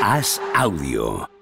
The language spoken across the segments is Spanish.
Haz audio.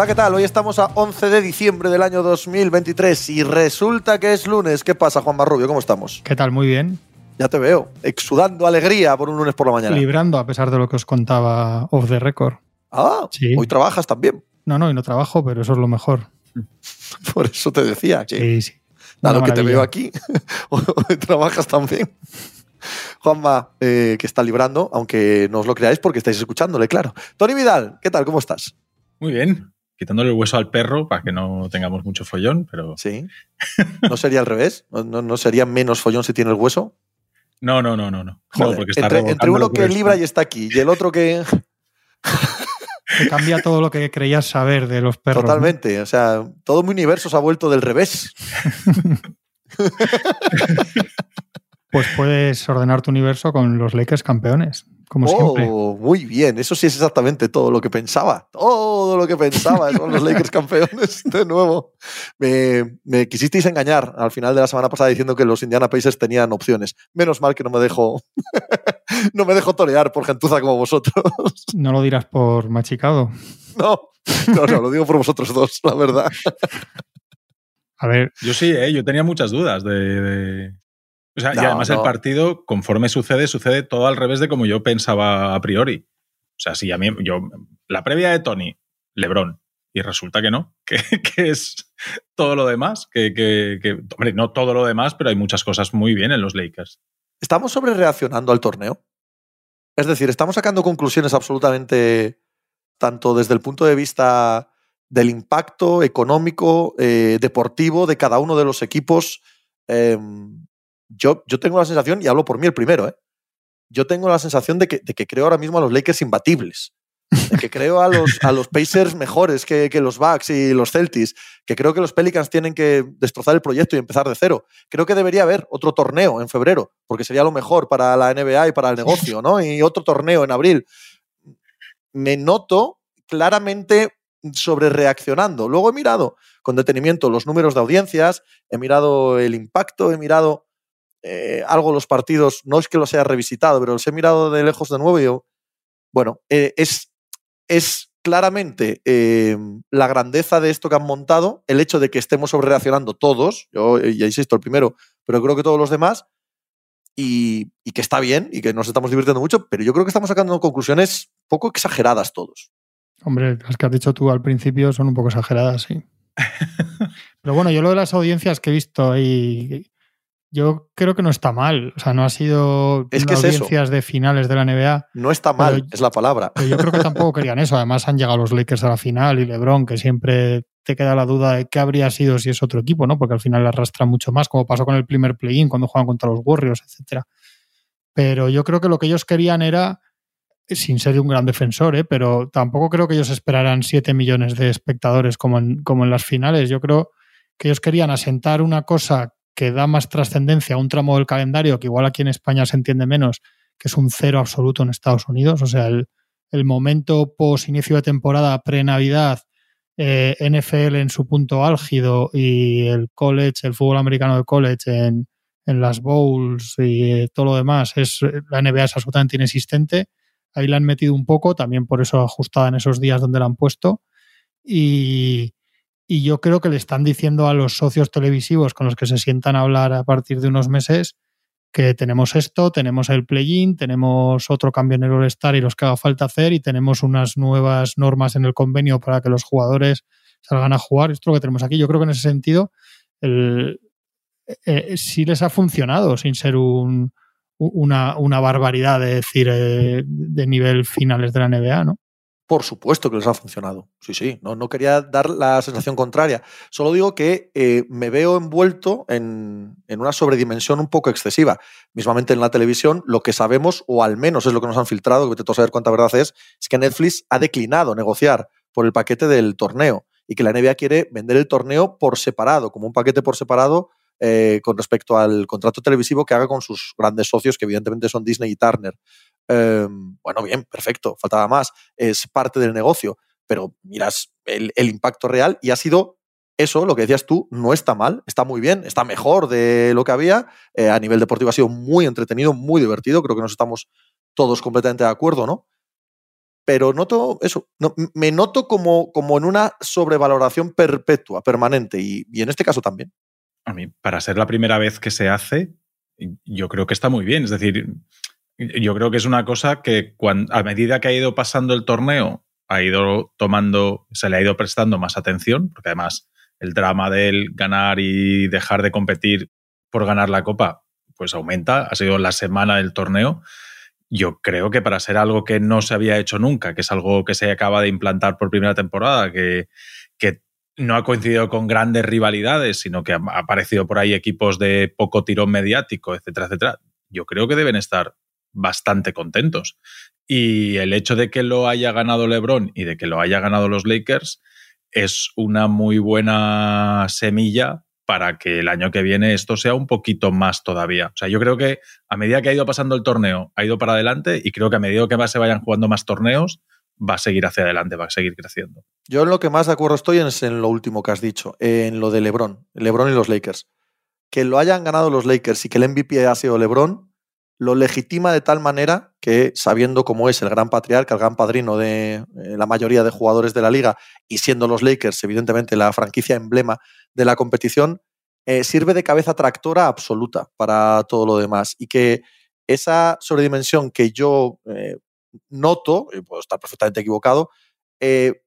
Hola, ¿qué tal? Hoy estamos a 11 de diciembre del año 2023 y resulta que es lunes. ¿Qué pasa, Juan Marrubio? ¿Cómo estamos? ¿Qué tal? Muy bien. Ya te veo, exudando alegría por un lunes por la mañana. Librando a pesar de lo que os contaba off the record. Ah, Sí. hoy trabajas también. No, no, y no trabajo, pero eso es lo mejor. Por eso te decía que, Sí, sí. dado que te veo aquí, hoy trabajas también. Juanma, eh, que está librando, aunque no os lo creáis porque estáis escuchándole, claro. Tony Vidal, ¿qué tal? ¿Cómo estás? Muy bien. Quitándole el hueso al perro para que no tengamos mucho follón, pero. Sí. ¿No sería al revés? ¿No, sería menos follón si tiene el hueso? No, no, no, no. no. Joder, no porque está entre, uno que libra y está aquí y el otro que... Te cambia todo lo que creías saber de los perros. ¿no? Totalmente. O sea, todo mi universo se ha vuelto del revés. Pues puedes ordenar tu universo con los Lakers campeones, como siempre. Oh, muy bien. Eso sí es exactamente todo lo que pensaba. Todo lo que pensaba son los Lakers campeones de nuevo. Me, me quisisteis engañar al final de la semana pasada diciendo que los Indiana Pacers tenían opciones. Menos mal que no me dejo, no me dejo torear por gentuza como vosotros. No lo dirás por machicado. No, no, no, lo digo por vosotros dos, la verdad. A ver, Yo sí, ¿eh? yo tenía muchas dudas de. de- O sea, No, y además no. el partido, conforme sucede, sucede todo al revés de como yo pensaba a priori. O sea, si a mí, yo, la previa de Tony, Lebron, y resulta que no, que, que es todo lo demás, que, que, que- hombre, no todo lo demás, pero hay muchas cosas muy bien en los Lakers. ¿Estamos sobre reaccionando al torneo? Es decir, ¿estamos sacando conclusiones absolutamente tanto desde el punto de vista del impacto económico, eh, deportivo de cada uno de los equipos? Eh, yo, yo tengo la sensación, y hablo por mí el primero, ¿eh? yo tengo la sensación de que, de que creo ahora mismo a los Lakers imbatibles. Que creo a los, a los Pacers mejores que, que los Bucks y los Celtics, que creo que los Pelicans tienen que destrozar el proyecto y empezar de cero. Creo que debería haber otro torneo en febrero, porque sería lo mejor para la NBA y para el negocio, ¿no? Y otro torneo en abril. Me noto claramente sobre reaccionando. Luego he mirado con detenimiento los números de audiencias, he mirado el impacto, he mirado eh, algo los partidos, no es que los haya revisitado, pero los he mirado de lejos de nuevo y yo, bueno, eh, es, es claramente eh, la grandeza de esto que han montado, el hecho de que estemos sobre reaccionando todos, yo ya insisto, el primero, pero creo que todos los demás, y, y que está bien y que nos estamos divirtiendo mucho, pero yo creo que estamos sacando conclusiones poco exageradas todos. hombre, las que has dicho tú al principio son un poco exageradas, sí. Pero bueno, yo lo de las audiencias que he visto ahí, yo creo que no está mal. O sea, no ha sido Es que es eso. audiencias de finales de la NBA. No está mal, es la palabra. Pero yo creo que tampoco querían eso. Además, han llegado los Lakers a la final y LeBron, que siempre te queda la duda de qué habría sido si es otro equipo, ¿no? Porque al final arrastra mucho más, como pasó con el primer play-in cuando juegan contra los Warriors, etcétera. Pero yo creo que lo que ellos querían era, sin ser un gran defensor, ¿eh? pero tampoco creo que ellos esperaran 7 millones de espectadores como en, como en las finales. Yo creo que ellos querían asentar una cosa que da más trascendencia a un tramo del calendario que igual aquí en España se entiende menos, que es un cero absoluto en Estados Unidos. O sea, el, el momento post inicio de temporada, pre-Navidad, eh, NFL en su punto álgido y el college, el fútbol americano de college en, en las bowls y eh, todo lo demás, es, la NBA es absolutamente inexistente. Ahí la han metido un poco, también por eso ajustada en esos días donde la han puesto. Y, y yo creo que le están diciendo a los socios televisivos con los que se sientan a hablar a partir de unos meses que tenemos esto, tenemos el play-in, tenemos otro cambio en el All-Star y los que haga falta hacer y tenemos unas nuevas normas en el convenio para que los jugadores salgan a jugar. Esto es lo que tenemos aquí. Yo creo que en ese sentido el, eh, sí les ha funcionado sin ser un, una, una, barbaridad de decir eh, de nivel finales de la NBA, ¿no? Por supuesto que les ha funcionado. Sí, sí. No, no quería dar la sensación contraria. Solo digo que eh, me veo envuelto en, en, una sobredimensión un poco excesiva. Mismamente en la televisión, lo que sabemos, o al menos es lo que nos han filtrado, que vete a saber cuánta verdad es, es que Netflix ha declinado negociar por el paquete del torneo y que la NBA quiere vender el torneo por separado, como un paquete por separado eh, con respecto al contrato televisivo que haga con sus grandes socios, que evidentemente son Disney y Turner. Em, bueno, bien, perfecto, faltaba más. Es parte del negocio, pero miras el, impacto real y ha sido eso, lo que decías tú, no está mal, está muy bien, está mejor de lo que había. Eh, a nivel deportivo ha sido muy entretenido, muy divertido. Creo que nos estamos todos completamente de acuerdo, ¿no? Pero noto eso, me noto como, como en una sobrevaloración perpetua, permanente, y, y en este caso también. A mí, para ser la primera vez que se hace, yo creo que está muy bien. Es decir, yo creo que es una cosa que a medida que ha ido pasando el torneo, ha ido tomando, se le ha ido prestando más atención, porque además el drama del ganar y dejar de competir por ganar la copa, pues aumenta. Ha sido la semana del torneo. Yo creo que para ser algo que no se había hecho nunca, que es algo que se acaba de implantar por primera temporada, que, que no ha coincidido con grandes rivalidades, sino que ha aparecido por ahí equipos de poco tirón mediático, etcétera, etcétera. Yo creo que deben estar bastante contentos. Y el hecho de que lo haya ganado LeBron y de que lo haya ganado los Lakers es una muy buena semilla para que el año que viene esto sea un poquito más todavía. O sea, yo creo que a medida que ha ido pasando el torneo, ha ido para adelante y creo que a medida que más se vayan jugando más torneos, va a seguir hacia adelante, va a seguir creciendo. Yo en lo que más de acuerdo estoy es en lo último que has dicho, en lo de LeBron, LeBron y los Lakers. Que lo hayan ganado los Lakers y que el MVP ha sido LeBron, lo legitima de tal manera que, sabiendo cómo es el gran patriarca, el gran padrino de eh, la mayoría de jugadores de la liga, y siendo los Lakers, evidentemente, la franquicia emblema de la competición, eh, sirve de cabeza tractora absoluta para todo lo demás. Y que esa sobredimensión que yo eh, noto, y puedo estar perfectamente equivocado,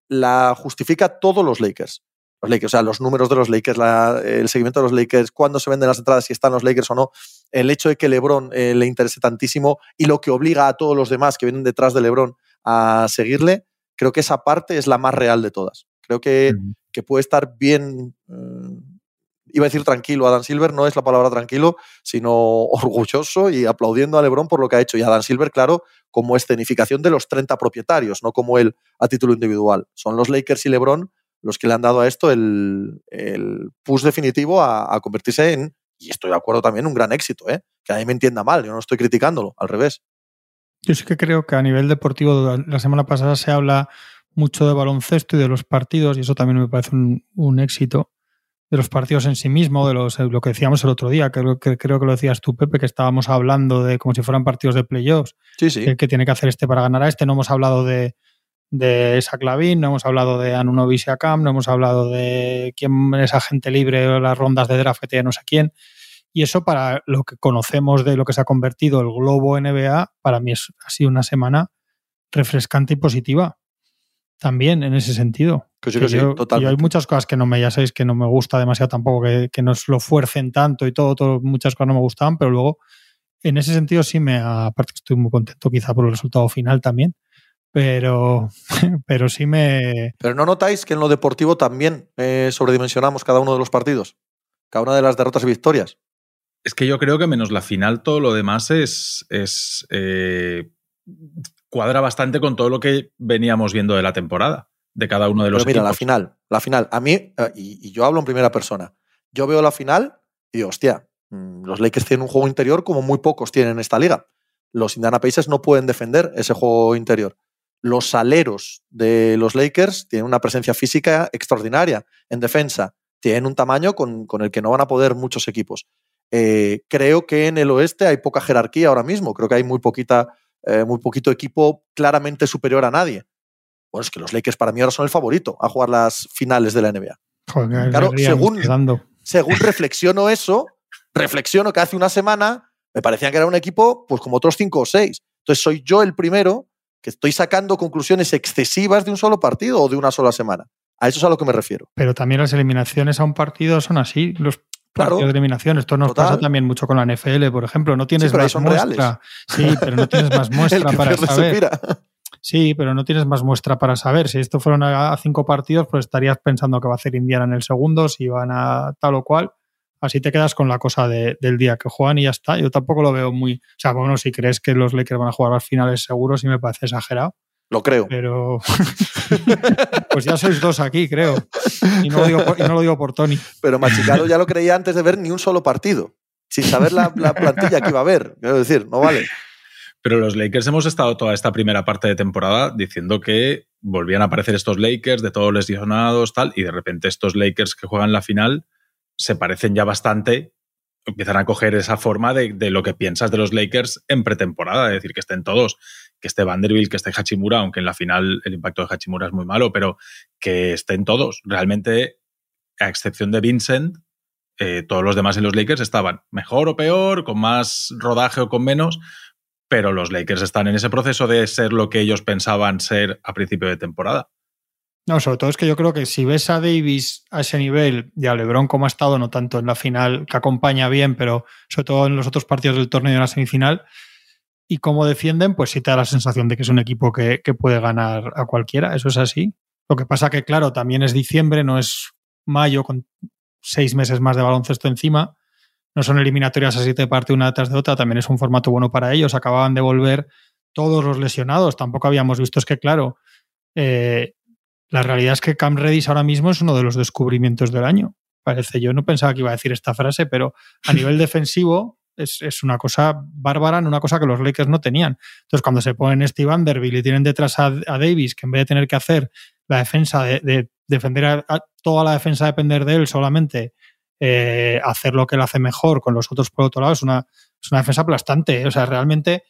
la justifica todos los Lakers los Lakers, o sea, los números de los Lakers, el seguimiento de los Lakers, cuándo se venden las entradas, si están los Lakers o no, el hecho de que LeBron eh, le interese tantísimo y lo que obliga a todos los demás que vienen detrás de LeBron a seguirle, creo que esa parte es la más real de todas. Creo que, que puede estar bien, eh, iba a decir tranquilo, Adam Silver no es la palabra tranquilo, sino orgulloso y aplaudiendo a LeBron por lo que ha hecho. Y Adam Silver, claro, como escenificación de los 30 propietarios, no como él a título individual. Son los Lakers y LeBron los que le han dado a esto el, push definitivo a, convertirse en, y estoy de acuerdo también, un gran éxito, ¿eh? que a mí me entienda mal, yo no estoy criticándolo, al revés. Yo sí que creo que a nivel deportivo, la semana pasada se habla mucho de baloncesto y de los partidos, y eso también me parece un, éxito, de los partidos en sí mismo, de los, lo que decíamos el otro día, que, que, creo que lo decías tú, Pepe, que estábamos hablando de como si fueran partidos de playoffs, sí, sí. El que tiene que hacer este para ganar a este, no hemos hablado de, de esa Clavin, no hemos hablado de Anunobi Siakam, no hemos hablado de quién es agente libre o las rondas de draft que no sé quién. Y eso para lo que conocemos de lo que se ha convertido el globo NBA, para mí es, ha sido una semana refrescante y positiva. También en ese sentido. Que sí, que sí, yo, hay muchas cosas que no me, ya sabéis que no me gusta demasiado tampoco, que, que nos lo fuercen tanto y todo, todo, muchas cosas no me gustaban, pero luego en ese sentido sí me, aparte estoy muy contento quizá por el resultado final también, pero, pero sí me... Pero no notáis que en lo deportivo también eh, sobredimensionamos cada uno de los partidos, cada una de las derrotas y victorias. Es que yo creo que menos la final, todo lo demás es, es eh, cuadra bastante con todo lo que veníamos viendo de la temporada, de cada uno de los Pero mira, la final, la final, a mí, eh, y, y, yo hablo en primera persona, yo veo la final y digo, hostia, mm, los Lakers tienen un juego interior como muy pocos tienen en esta liga. Los Indiana Pacers no pueden defender ese juego interior los aleros de los Lakers tienen una presencia física extraordinaria en defensa. Tienen un tamaño con, el que no van a poder muchos equipos. Eh, creo que en el oeste hay poca jerarquía ahora mismo. Creo que hay muy, poquita, eh, muy poquito equipo claramente superior a nadie. Bueno, es que los Lakers para mí ahora son el favorito a jugar las finales de la NBA. claro, según, según reflexiono eso, reflexiono que hace una semana me parecía que era un equipo pues como otros cinco o seis. Entonces soy yo el primero que estoy sacando conclusiones excesivas de un solo partido o de una sola semana. A eso es a lo que me refiero. Pero también las eliminaciones a un partido son así. Los partidos de eliminación. Esto nos pasa también mucho con la NFL, por ejemplo. No tienes más muestra. Sí, pero no tienes más muestra para saber. Sí, pero no tienes más muestra para saber. Si esto fueron a cinco partidos, pues estarías pensando que va a hacer Indiana en el segundo, si van a tal o cual. Así te quedas con la cosa del día que juegan y ya está. Yo tampoco lo veo muy. O sea, bueno, si crees que los Lakers van a jugar las finales seguros, sí me parece exagerado. Lo creo. Pero. pues ya sois dos aquí, creo. Y no, lo digo por, y no lo digo por Tony. Pero Machicado ya lo creía antes de ver ni un solo partido. Sin saber la, la plantilla que iba a ver. Quiero decir, no vale. Pero los Lakers hemos estado toda esta primera parte de temporada diciendo que volvían a aparecer estos Lakers de todos lesionados, tal, y de repente estos Lakers que juegan la final se parecen ya bastante, empiezan a coger esa forma de, lo que piensas de los Lakers en pretemporada, es decir, que estén todos que esté Vanderbilt, que esté Hachimura, aunque en la final el impacto de Hachimura es muy malo, pero que estén todos. Realmente, a excepción de Vincent, eh, todos los demás en los Lakers estaban mejor o peor, con más rodaje o con menos, pero los Lakers están en ese proceso de ser lo que ellos pensaban ser a principio de temporada. No, sobre todo es que yo creo que si ves a Davis a ese nivel y a LeBron como ha estado, no tanto en la final, que acompaña bien, pero sobre todo en los otros partidos del torneo y en la semifinal, y cómo defienden, pues sí te da la sensación de que es un equipo que, que, puede ganar a cualquiera. Eso es así. Lo que pasa que, claro, también es diciembre, no es mayo con seis meses más de baloncesto encima. No son eliminatorias así de parte una tras de otra. También es un formato bueno para ellos. Acababan de volver todos los lesionados. Tampoco habíamos visto. Es que, claro, eh, la realidad es que Cam Redis ahora mismo es uno de los descubrimientos del año. Parece, yo no pensaba que iba a decir esta frase, pero a nivel defensivo es, es, una cosa bárbara, una cosa que los Lakers no tenían. Entonces, cuando se ponen Steve Vanderbilt y tienen detrás a, a, Davis, que en vez de tener que hacer la defensa, de, de defender a, a, toda la defensa, depender de él solamente, eh, hacer lo que él hace mejor con los otros por otro lado, es una, es una defensa aplastante. O sea, realmente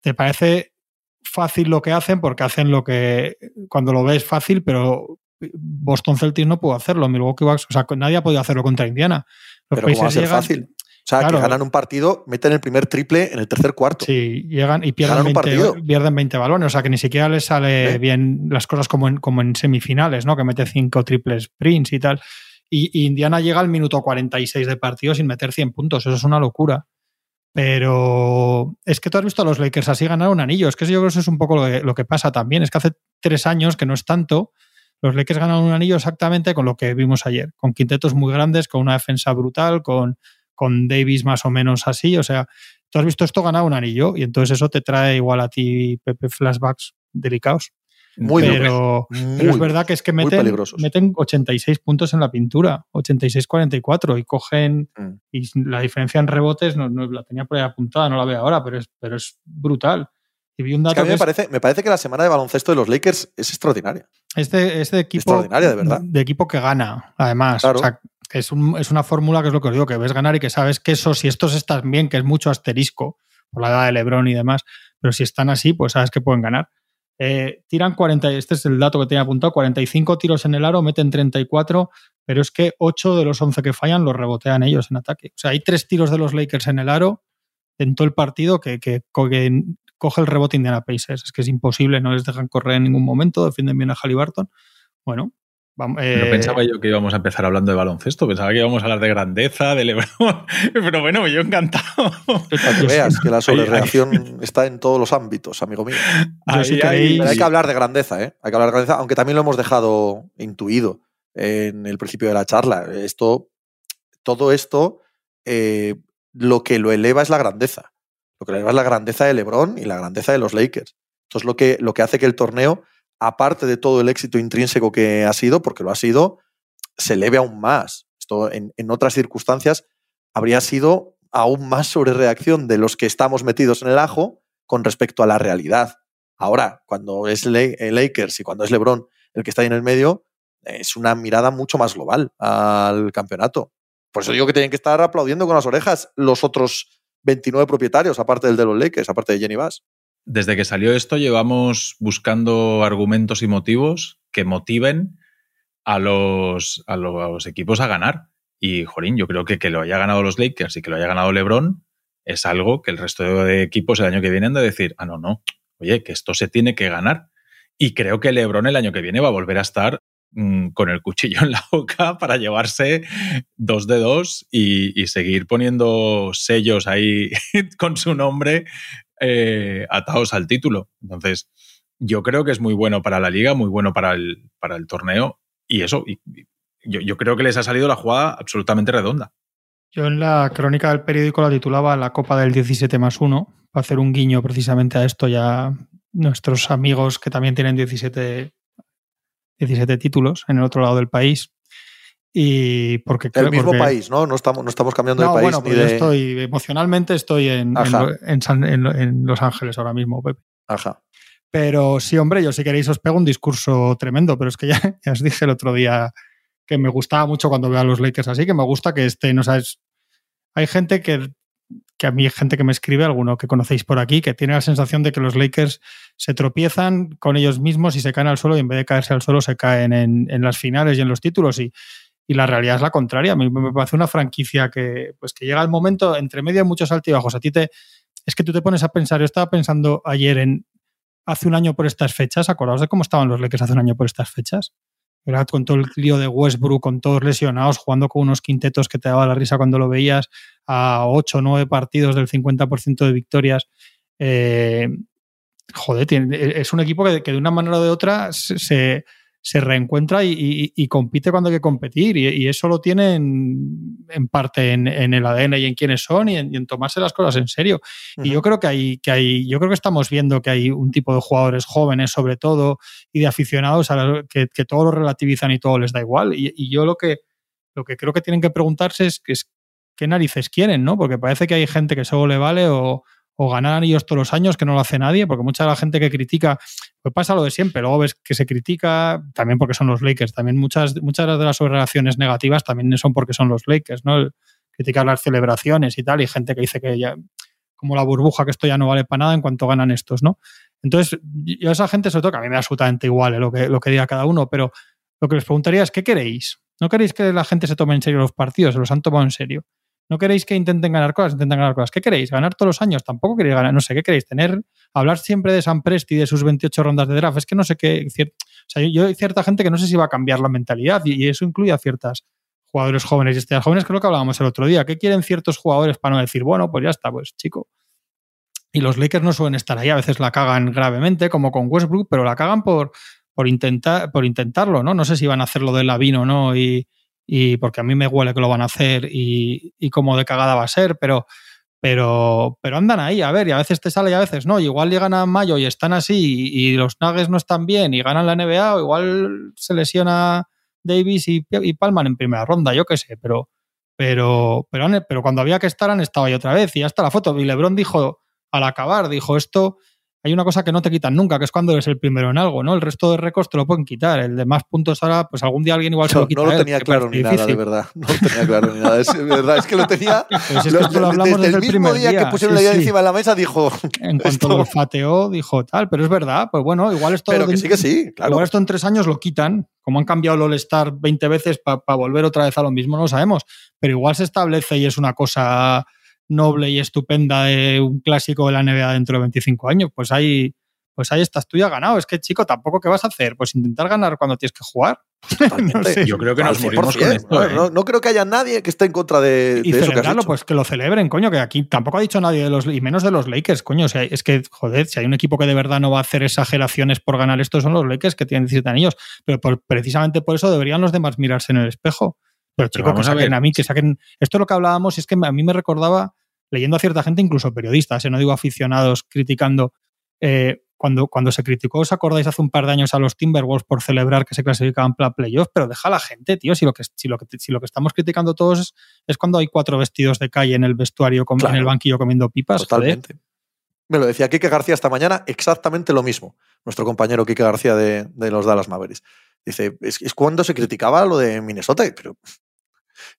te parece fácil lo que hacen porque hacen lo que cuando lo ves fácil, pero Boston Celtics no pudo hacerlo, Milwaukee Bucks, o sea, nadie ha podido hacerlo contra Indiana. Los pero ¿cómo va a ser llegan, fácil? O sea, claro. que ganan un partido, meten el primer triple en el tercer cuarto. Sí, llegan y pierden, 20, pierden 20 balones. O sea, que ni siquiera les sale ¿Eh? bien las cosas como en, como en semifinales, ¿no? Que mete cinco triples Prince y tal. Y, y, Indiana llega al minuto 46 de partido sin meter 100 puntos. Eso es una locura. Pero es que tú has visto a los Lakers así ganar un anillo. Es que yo creo que eso es un poco lo que, pasa también. Es que hace tres años, que no es tanto, los Lakers ganan un anillo exactamente con lo que vimos ayer. Con quintetos muy grandes, con una defensa brutal, con con Davis más o menos así. O sea, tú has visto esto ganar un anillo y entonces eso te trae igual a ti, Pepe, flashbacks delicados. Muy pero, muy, pero es verdad que es que meten, meten 86 puntos en la pintura, 86-44 y cogen. Mm. Y la diferencia en rebotes no, no, la tenía por ahí apuntada, no la veo ahora, pero es, pero es brutal. Y vi un dato es que a mí me, es, parece, me parece que la semana de baloncesto de los Lakers es extraordinaria. Este, este equipo. Extraordinaria, de verdad. De equipo que gana, además. Claro. O sea, es, un, es, una fórmula que es lo que os digo, que ves ganar y que sabes que eso, si estos están bien, que es mucho asterisco por la edad de Lebron y demás, pero si están así, pues sabes que pueden ganar. Eh, tiran 40, este es el dato que tenía apuntado, 45 tiros en el aro, meten 34, pero es que 8 de los 11 que fallan los rebotean ellos en ataque. O sea, hay tres tiros de los Lakers en el aro en todo el partido que, que, que coge el rebote Indiana Pacers. Es que es imposible, no les dejan correr en ningún momento, defienden bien a Halliburton. Bueno, eh... No pensaba yo que íbamos a empezar hablando de baloncesto, pensaba que íbamos a hablar de grandeza, de Lebron, pero bueno, yo encantado. Para que veas que la sobrereacción está en todos los ámbitos, amigo mío. Ahí, sí ahí, hay que hablar de grandeza, ¿eh? Hay que hablar de grandeza, aunque también lo hemos dejado intuido en el principio de la charla. Esto, todo esto, eh, lo que lo eleva es la grandeza. Lo que lo eleva es la grandeza de Lebron y la grandeza de los Lakers. Esto es lo que, lo que hace que el torneo aparte de todo el éxito intrínseco que ha sido, porque lo ha sido, se eleve aún más. Esto en, otras circunstancias habría sido aún más sobre reacción de los que estamos metidos en el ajo con respecto a la realidad. Ahora, cuando es Le Lakers y cuando es LeBron el que está ahí en el medio, es una mirada mucho más global al campeonato. Por eso digo que tienen que estar aplaudiendo con las orejas los otros 29 propietarios, aparte del de los Lakers, aparte de Jenny Bass desde que salió esto llevamos buscando argumentos y motivos que motiven a los, a los equipos a ganar. Y, Jorín, yo creo que que lo haya ganado los Lakers y que lo haya ganado LeBron es algo que el resto de equipos el año que viene han de decir, ah, no, no, oye, que esto se tiene que ganar. Y creo que LeBron el año que viene va a volver a estar mmm, con el cuchillo en la boca para llevarse dos de dos y seguir poniendo sellos ahí con su nombre eh, atados al título. Entonces, yo creo que es muy bueno para la liga, muy bueno para el, para el torneo y eso, yo, creo que les ha salido la jugada absolutamente redonda. Yo en la crónica del periódico la titulaba La Copa del 17 más 1, para hacer un guiño precisamente a esto ya nuestros amigos que también tienen 17, 17 títulos en el otro lado del país. Y porque el mismo porque, país, ¿no? No estamos, no estamos cambiando no, de país. Bueno, ni pues de... yo estoy emocionalmente estoy en, en, en, San, en, Los Ángeles ahora mismo, Pepe. Ajá. Pero sí, hombre, yo si queréis os pego un discurso tremendo, pero es que ya, ya os dije el otro día que me gustaba mucho cuando veo a los Lakers así, que me gusta que estén, o sea, es, hay gente que, que a mí gente que me escribe, alguno que conocéis por aquí, que tiene la sensación de que los Lakers se tropiezan con ellos mismos y se caen al suelo y en vez de caerse al suelo se caen en, en las finales y en los títulos y, y, la realidad es la contraria. Me parece una franquicia que, pues que llega el momento, entre medio de muchos altibajos, a ti te... Es que tú te pones a pensar, yo estaba pensando ayer en hace un año por estas fechas, acordaos de cómo estaban los Lakers hace un año por estas fechas. ¿verdad? Con todo el lío de Westbrook, con todos lesionados, jugando con unos quintetos que te daba la risa cuando lo veías, a 8 o 9 partidos del 50% de victorias. Eh, joder, es un equipo que, de una manera o de otra se reencuentra y, y, y, compite cuando hay que competir. Y, y eso lo tienen en parte en, en, el ADN y en quiénes son y en, en tomarse las cosas en serio. Uh -huh. Y yo creo que hay, que hay, yo creo que estamos viendo que hay un tipo de jugadores jóvenes, sobre todo, y de aficionados a la, que, que, todo lo relativizan y todo les da igual. Y, yo lo que, lo que creo que tienen que preguntarse es, es qué narices quieren, ¿no? Porque parece que hay gente que solo le vale o, o ganar anillos todos los años, que no lo hace nadie, porque mucha de la gente que critica, pues pasa lo de siempre, luego ves que se critica, también porque son los Lakers, también muchas, muchas de las relaciones negativas también son porque son los Lakers, ¿no? El, criticar las celebraciones y tal, y gente que dice que ya, como la burbuja, que esto ya no vale para nada en cuanto ganan estos, ¿no? Entonces, yo a esa gente, sobre todo, que a mí me da absolutamente igual ¿eh? lo, que, lo que diga cada uno, pero lo que les preguntaría es, ¿qué queréis? ¿No queréis que la gente se tome en serio los partidos? ¿Se los han tomado en serio? ¿No queréis que intenten ganar cosas? Intenten ganar cosas. ¿Qué queréis? ¿Ganar todos los años? Tampoco queréis ganar. No sé, ¿qué queréis? Tener, hablar siempre de San Presti y de sus 28 rondas de draft. Es que no sé qué. O sea, yo hay cierta gente que no sé si va a cambiar la mentalidad y, eso incluye a ciertas jugadores jóvenes y estrellas jóvenes, lo que hablábamos el otro día. ¿Qué quieren ciertos jugadores para no decir, bueno, pues ya está, pues chico? Y los Lakers no suelen estar ahí. A veces la cagan gravemente, como con Westbrook, pero la cagan por, por, intentar, por intentarlo, ¿no? No sé si van a hacerlo de Lavino o no y y porque a mí me huele que lo van a hacer y, y como de cagada va a ser, pero, pero, pero andan ahí, a ver, y a veces te sale y a veces no. Y igual llegan a mayo y están así y, y los Nuggets no están bien y ganan la NBA, o igual se lesiona Davis y, y Palman en primera ronda, yo qué sé, pero, pero, pero, pero cuando había que estar han estado ahí otra vez y hasta la foto. Y Lebron dijo al acabar, dijo esto hay una cosa que no te quitan nunca, que es cuando eres el primero en algo, ¿no? El resto de récords te lo pueden quitar. El de más puntos ahora, pues algún día alguien igual se lo quita. No lo tenía él, claro ni difícil. nada, de verdad. No lo tenía claro ni nada. Es verdad, es que lo tenía. Pues es que esto lo hablamos desde, desde el, primer día, día, que pusieron sí, la idea sí. encima de la mesa, dijo. En cuanto esto... lo fateó, dijo tal, pero es verdad, pues bueno, igual esto. Pero que sí, que sí, claro. Igual esto en tres años lo quitan, como han cambiado el All-Star 20 veces para pa volver otra vez a lo mismo, no lo sabemos. Pero igual se establece y es una cosa noble y estupenda de un clásico de la NBA dentro de 25 años, pues ahí, pues ahí estás tú ya ganado. Es que, chico, tampoco ¿qué vas a hacer? Pues intentar ganar cuando tienes que jugar. no sé. Yo creo que nos morimos con esto. No, ¿eh? no, no, creo que haya nadie que esté en contra de, y de eso que has celebrarlo, hecho. pues que lo celebren, coño, que aquí tampoco ha dicho nadie de los, y menos de los Lakers, coño. O sea, es que, joder, si hay un equipo que de verdad no va a hacer exageraciones por ganar esto, son los Lakers que tienen 17 anillos. Pero por, precisamente por eso deberían los demás mirarse en el espejo. Pero, chico, Pero vamos que a saquen ver. a, mí, que saquen. Esto es lo que hablábamos, y es que a mí me recordaba, leyendo a cierta gente, incluso periodistas, eh, no digo aficionados, criticando. Eh, cuando, cuando se criticó, ¿os acordáis hace un par de años a los Timberwolves por celebrar que se clasificaban para playoffs? Pero deja a la gente, tío. Si lo que, si lo que, si lo que estamos criticando todos es, es, cuando hay cuatro vestidos de calle en el vestuario, claro. en el banquillo comiendo pipas. Totalmente. Joder. Me lo decía Kike García esta mañana, exactamente lo mismo. Nuestro compañero Kike García de, de los Dallas Mavericks. Dice, es, es, cuando se criticaba lo de Minnesota, pero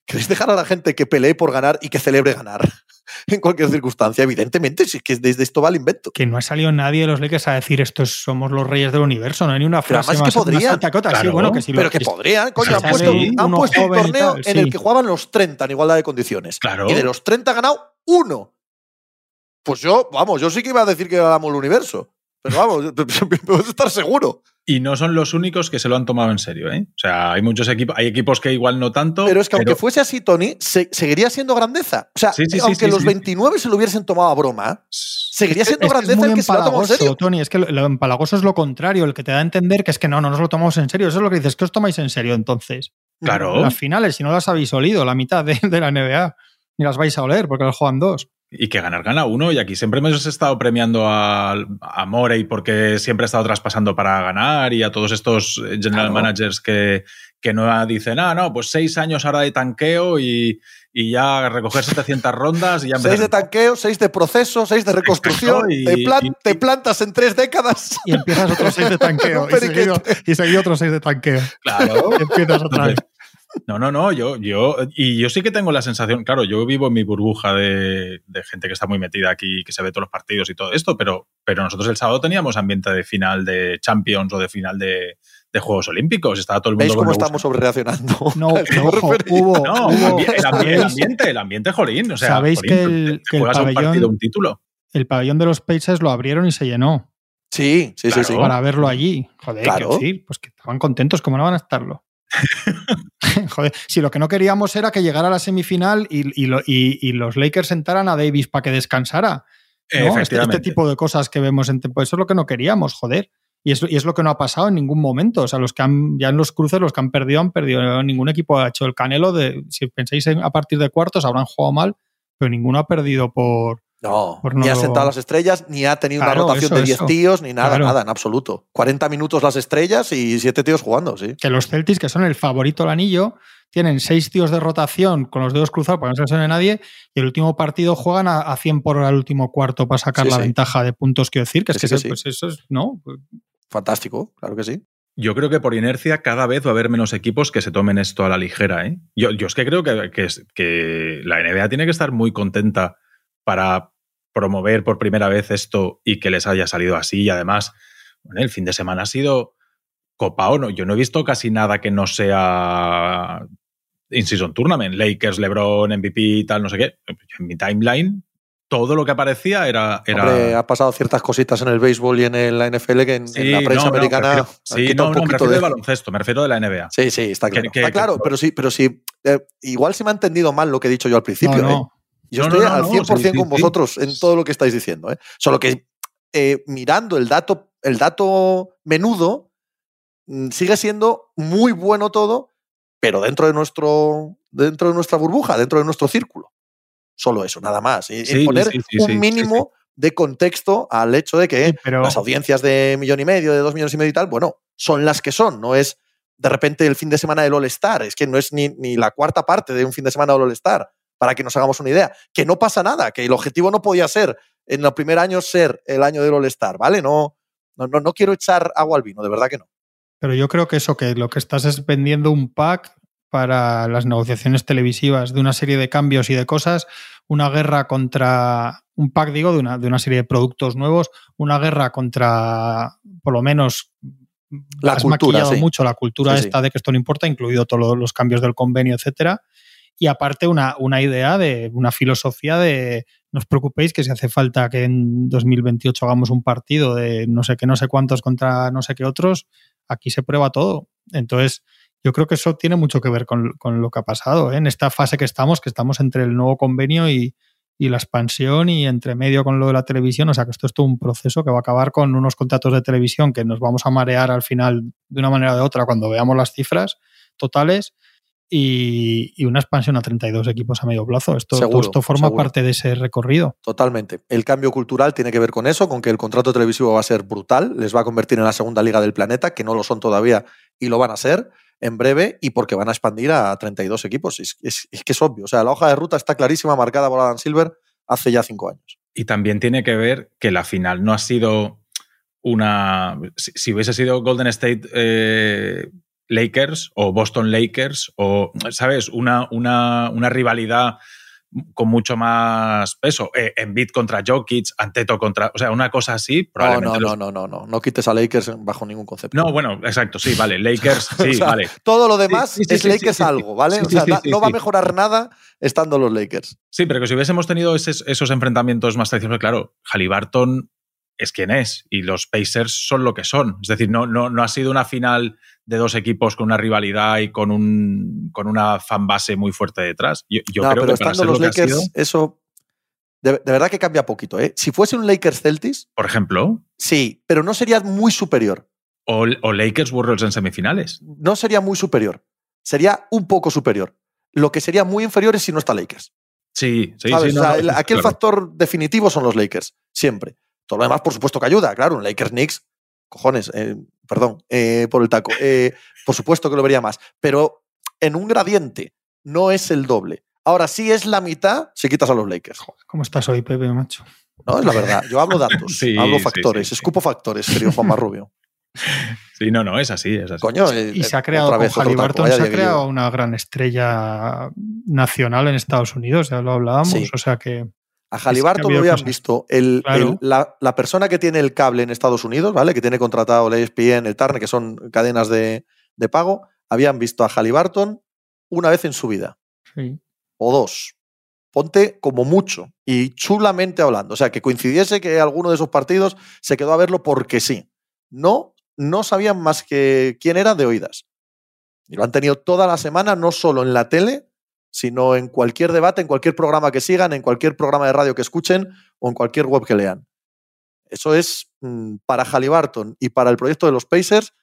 ¿queréis dejar a la gente que pelee por ganar y que celebre ganar? en cualquier circunstancia, evidentemente, si es que desde esto va el invento. Que no ha salido nadie de los Lakers a decir esto somos los reyes del universo, no hay ni una frase pero más, que podrían, más claro, sí, bueno, que sí pero que podrían, coño, han puesto, han puesto un torneo tal, en sí. el que jugaban los 30 en igualdad de condiciones. Claro. Y de los 30 ha ganado uno. Pues yo, vamos, yo sí que iba a decir que ganamos el universo. Pero vamos, puedes estar seguro. Y no son los únicos que se lo han tomado en serio, ¿eh? O sea, hay muchos equipos, hay equipos que igual no tanto. Pero es que pero... aunque fuese así, Tony, se, seguiría siendo grandeza. O sea, sí, sí, aunque sí, los 29 se lo hubiesen tomado a broma, seguiría siendo es grandeza es el que se lo ha tomado en serio. Tony, es que lo, lo, empalagoso es lo contrario, el que te da a entender que es que no, no nos lo tomamos en serio. Eso es lo que dices, que os tomáis en serio entonces. Claro. Las finales, si no las habéis olido, la mitad de, de la NBA, ni las vais a oler porque las juegan dos. Y que ganar gana uno. Y aquí siempre hemos estado premiando a, a Morey porque siempre ha estado traspasando para ganar y a todos estos eh, general Claro. managers que, que no dicen, ah, no, pues seis años ahora de tanqueo y, y ya recoger 700 rondas y ya Seis de tanqueo, seis de proceso, seis de reconstrucción. y- te, plan- y- te plantas en tres décadas. Y empiezas otros seis de tanqueo. Y, seguido, y seguido otros seis de tanqueo. Claro. Y empiezas otra vez. No, no, no, yo, yo, y yo sí que tengo la sensación, claro, yo vivo en mi burbuja de, de gente que está muy metida aquí, que se ve todos los partidos y todo esto, pero, pero nosotros el sábado teníamos ambiente de final de Champions o de final de, de Juegos Olímpicos, estaba todo el mundo ¿Veis cómo estamos sobrereaccionando? No, ¿A qué ojo, hubo, No, hubo- ambi- el, ambi- el ¿sabéis, ambiente, el ambiente, jolín. O sea, Sabéis jolín, que el- te- te que el juegas un pabellón- partido, un título. el pabellón de los Pacers lo abrieron y se llenó Sí, sí, sí, sí. Para verlo allí. Joder, Claro. quiero decir, pues que estaban contentos, ¿cómo no van a estarlo? Joder, si lo que no queríamos era que llegara a la semifinal y, y lo- y- y los Lakers sentaran a Davis para que descansara. ¿no? Este, este tipo de cosas que vemos en pues eso es lo que no queríamos, joder. Y es, y es lo que no ha pasado en ningún momento. O sea, los que han, ya en los cruces, los que han perdido, han perdido. Ningún equipo ha hecho el canelo de, si pensáis en- a partir de cuartos, habrán jugado mal, pero ninguno ha perdido por. No, Por ni no ha lo- sentado las estrellas, ni ha tenido Claro, una rotación eso, de 10 eso. tíos, ni nada, Claro. nada, en absoluto. 40 minutos las estrellas y 7 tíos jugando, sí. Que los Celtics, que son el favorito al anillo, tienen seis tíos de rotación con los dedos cruzados para que no se lesione nadie, y el último partido juegan a, a 100 por el último cuarto para sacar Sí, la sí. ventaja de puntos, quiero decir, que es Que que, sí, que se- pues eso es, ¿no? Fantástico, claro que sí. Yo creo que por inercia cada vez va a haber menos equipos que se tomen esto a la ligera. ¿eh? Yo, yo es que creo que, que es- que la NBA tiene que estar muy contenta para promover por primera vez esto y que les haya salido así. Y además, bueno, el fin de semana ha sido copao. ¿no? Yo no he visto casi nada que no sea in-season tournament. Lakers, LeBron, MVP y tal, no sé qué. En mi timeline, todo lo que aparecía era... era Hombre, ha pasado ciertas cositas en el béisbol y en el- la NFL que en, la prensa no, no, americana prefiero- sí, no, no, un me poquito refiero de de... baloncesto, me refiero de la NBA. Sí, sí, está claro. Que- que- Está que- claro, pero sí, pero sí. eh, igual se me ha entendido mal lo que he dicho yo al principio. no, ¿eh? Yo No, estoy no, al no, 100% sí, sí, con vosotros en todo lo que estáis diciendo. ¿eh? Solo que eh, mirando el dato, el dato menudo, mm, sigue siendo muy bueno todo, pero dentro de, nuestro, dentro de nuestra burbuja, dentro de nuestro círculo. Solo eso, nada más. Y, Sí, poner un mínimo de contexto al hecho de que pero las audiencias de millón y medio, de dos millones y medio y tal, bueno, son las que son, no es de repente el fin de semana del All-Star, es que no es ni, ni la cuarta parte de un fin de semana del All-Star, para que nos hagamos una idea, que no pasa nada, que el objetivo no podía ser en el primer año ser el año del All-Star, ¿vale? No, no, no, no quiero echar agua al vino, de verdad que no. Pero yo creo que eso, que lo que estás es vendiendo un pack para las negociaciones televisivas de una serie de cambios y de cosas, una guerra contra, un pack digo, de una, de una serie de productos nuevos, una guerra contra, por lo menos, La has cultura, maquillado sí. mucho la cultura Sí, sí. esta de que esto no importa, incluido todos los cambios del convenio, etcétera. Y aparte una, una idea de una filosofía de no os preocupéis que si hace falta que en 2028 hagamos un partido de no sé qué, no sé cuántos contra no sé qué otros, aquí se prueba todo. Entonces, yo creo que eso tiene mucho que ver con, con lo que ha pasado ¿eh? en esta fase que estamos, que estamos entre el nuevo convenio y, y la expansión y entre medio con lo de la televisión. O sea, que esto es todo un proceso que va a acabar con unos contratos de televisión que nos vamos a marear al final de una manera o de otra cuando veamos las cifras totales y, y una expansión a 32 equipos a medio plazo. Esto, todo Seguro, esto forma seguro. parte de ese recorrido. Totalmente. El cambio cultural tiene que ver con eso, con que el contrato televisivo va a ser brutal, les va a convertir en la segunda liga del planeta, que no lo son todavía y lo van a ser en breve, y porque van a expandir a 32 equipos. Es, es- es que es obvio. O sea, la hoja de ruta está clarísima, marcada por Adam Silver hace ya cinco años. Y también tiene que ver que la final no ha sido una. Si, si hubiese sido Golden State eh, Lakers o Boston Lakers o, ¿sabes? Una, una, una rivalidad con mucho más peso. Eh, Embiid contra Jokic, Anteto contra. O sea, una cosa así, No, probablemente. no, los- no, no, no, no. No quites a Lakers bajo ningún concepto. No, bueno, exacto, sí, vale. Lakers, sí, O sea, vale. Todo lo demás Sí, sí, es sí, Lakers algo, ¿vale? o sea, no va a mejorar nada estando los Lakers. Sí, pero que si hubiésemos tenido esos, esos enfrentamientos más tradicionales, claro, Halliburton es quien es y los Pacers son lo que son. Es decir, no, no, no ha sido una final de dos equipos con una rivalidad y con, un, con una fanbase muy fuerte detrás. Yo, yo no, creo pero que para ser los lo que ha Lakers, sido, eso de, de verdad que cambia poquito. ¿eh? Si fuese un Lakers Celtics, por ejemplo, sí, pero no sería muy superior. o, o Lakers Warriors en semifinales. No sería muy superior. Sería un poco superior. Lo que sería muy inferior es si no está Lakers. Sí, sí, ¿sabes? sí. O sea, no, aquí el factor definitivo son los Lakers, siempre. Todo lo demás, por supuesto, que ayuda, claro. Un Lakers Knicks, cojones, eh, perdón eh, por el taco. Eh, por supuesto que lo vería más. Pero en un gradiente no es el doble. Ahora, sí es la mitad si quitas a los Lakers. ¿Cómo estás hoy, Pepe, macho? No, es la verdad. Yo hablo datos, Sí, hablo factores, sí, sí. escupo factores, querido Juan Rubio. Sí, no, no, es así, es así. Coño, Y se ha creado otra con vez taco, se ha creado una gran estrella nacional en Estados Unidos, ya lo hablábamos. O sea que A Halliburton lo habían visto. El, Claro. el- la, la persona que tiene el cable en Estados Unidos, ¿vale? Que tiene contratado el E ESPN, el Turner, que son cadenas de, de pago, habían visto a Halliburton una vez en su vida. sí. O dos. Ponte como mucho. Y chulamente hablando. O sea, que coincidiese que alguno de esos partidos se quedó a verlo porque sí. No, no sabían más que quién era de oídas. Y lo han tenido toda la semana, no solo en la tele, sino en cualquier debate, en cualquier programa que sigan, en cualquier programa de radio que escuchen o en cualquier web que lean. Eso es mm, para Halliburton y para el proyecto de los Pacers,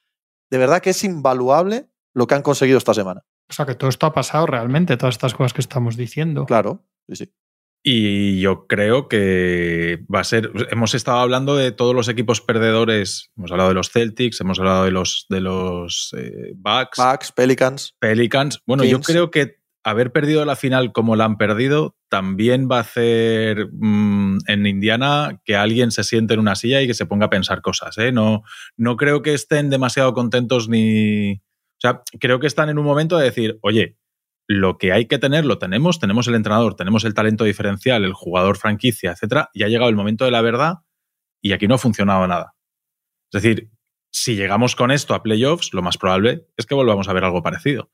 de verdad que es invaluable lo que han conseguido esta semana. O sea que todo esto ha pasado realmente, todas estas cosas que estamos diciendo. Claro, sí, sí. Y yo creo que va a ser. Hemos estado hablando de todos los equipos perdedores. Hemos hablado de los Celtics, hemos hablado de los, de los eh, Bucks, Bucks, Pelicans. Pelicans. Bueno, yo creo que haber perdido la final como la han perdido también va a hacer mm, en Indiana que alguien se siente en una silla y que se ponga a pensar cosas. ¿eh? No, no creo que estén demasiado contentos ni. O sea, creo que están en un momento de decir, oye, lo que hay que tener lo tenemos, tenemos el entrenador, tenemos el talento diferencial, el jugador franquicia, etcétera, y ha llegado el momento de la verdad y aquí no ha funcionado nada. Es decir, si llegamos con esto a playoffs, lo más probable es que volvamos a ver algo parecido.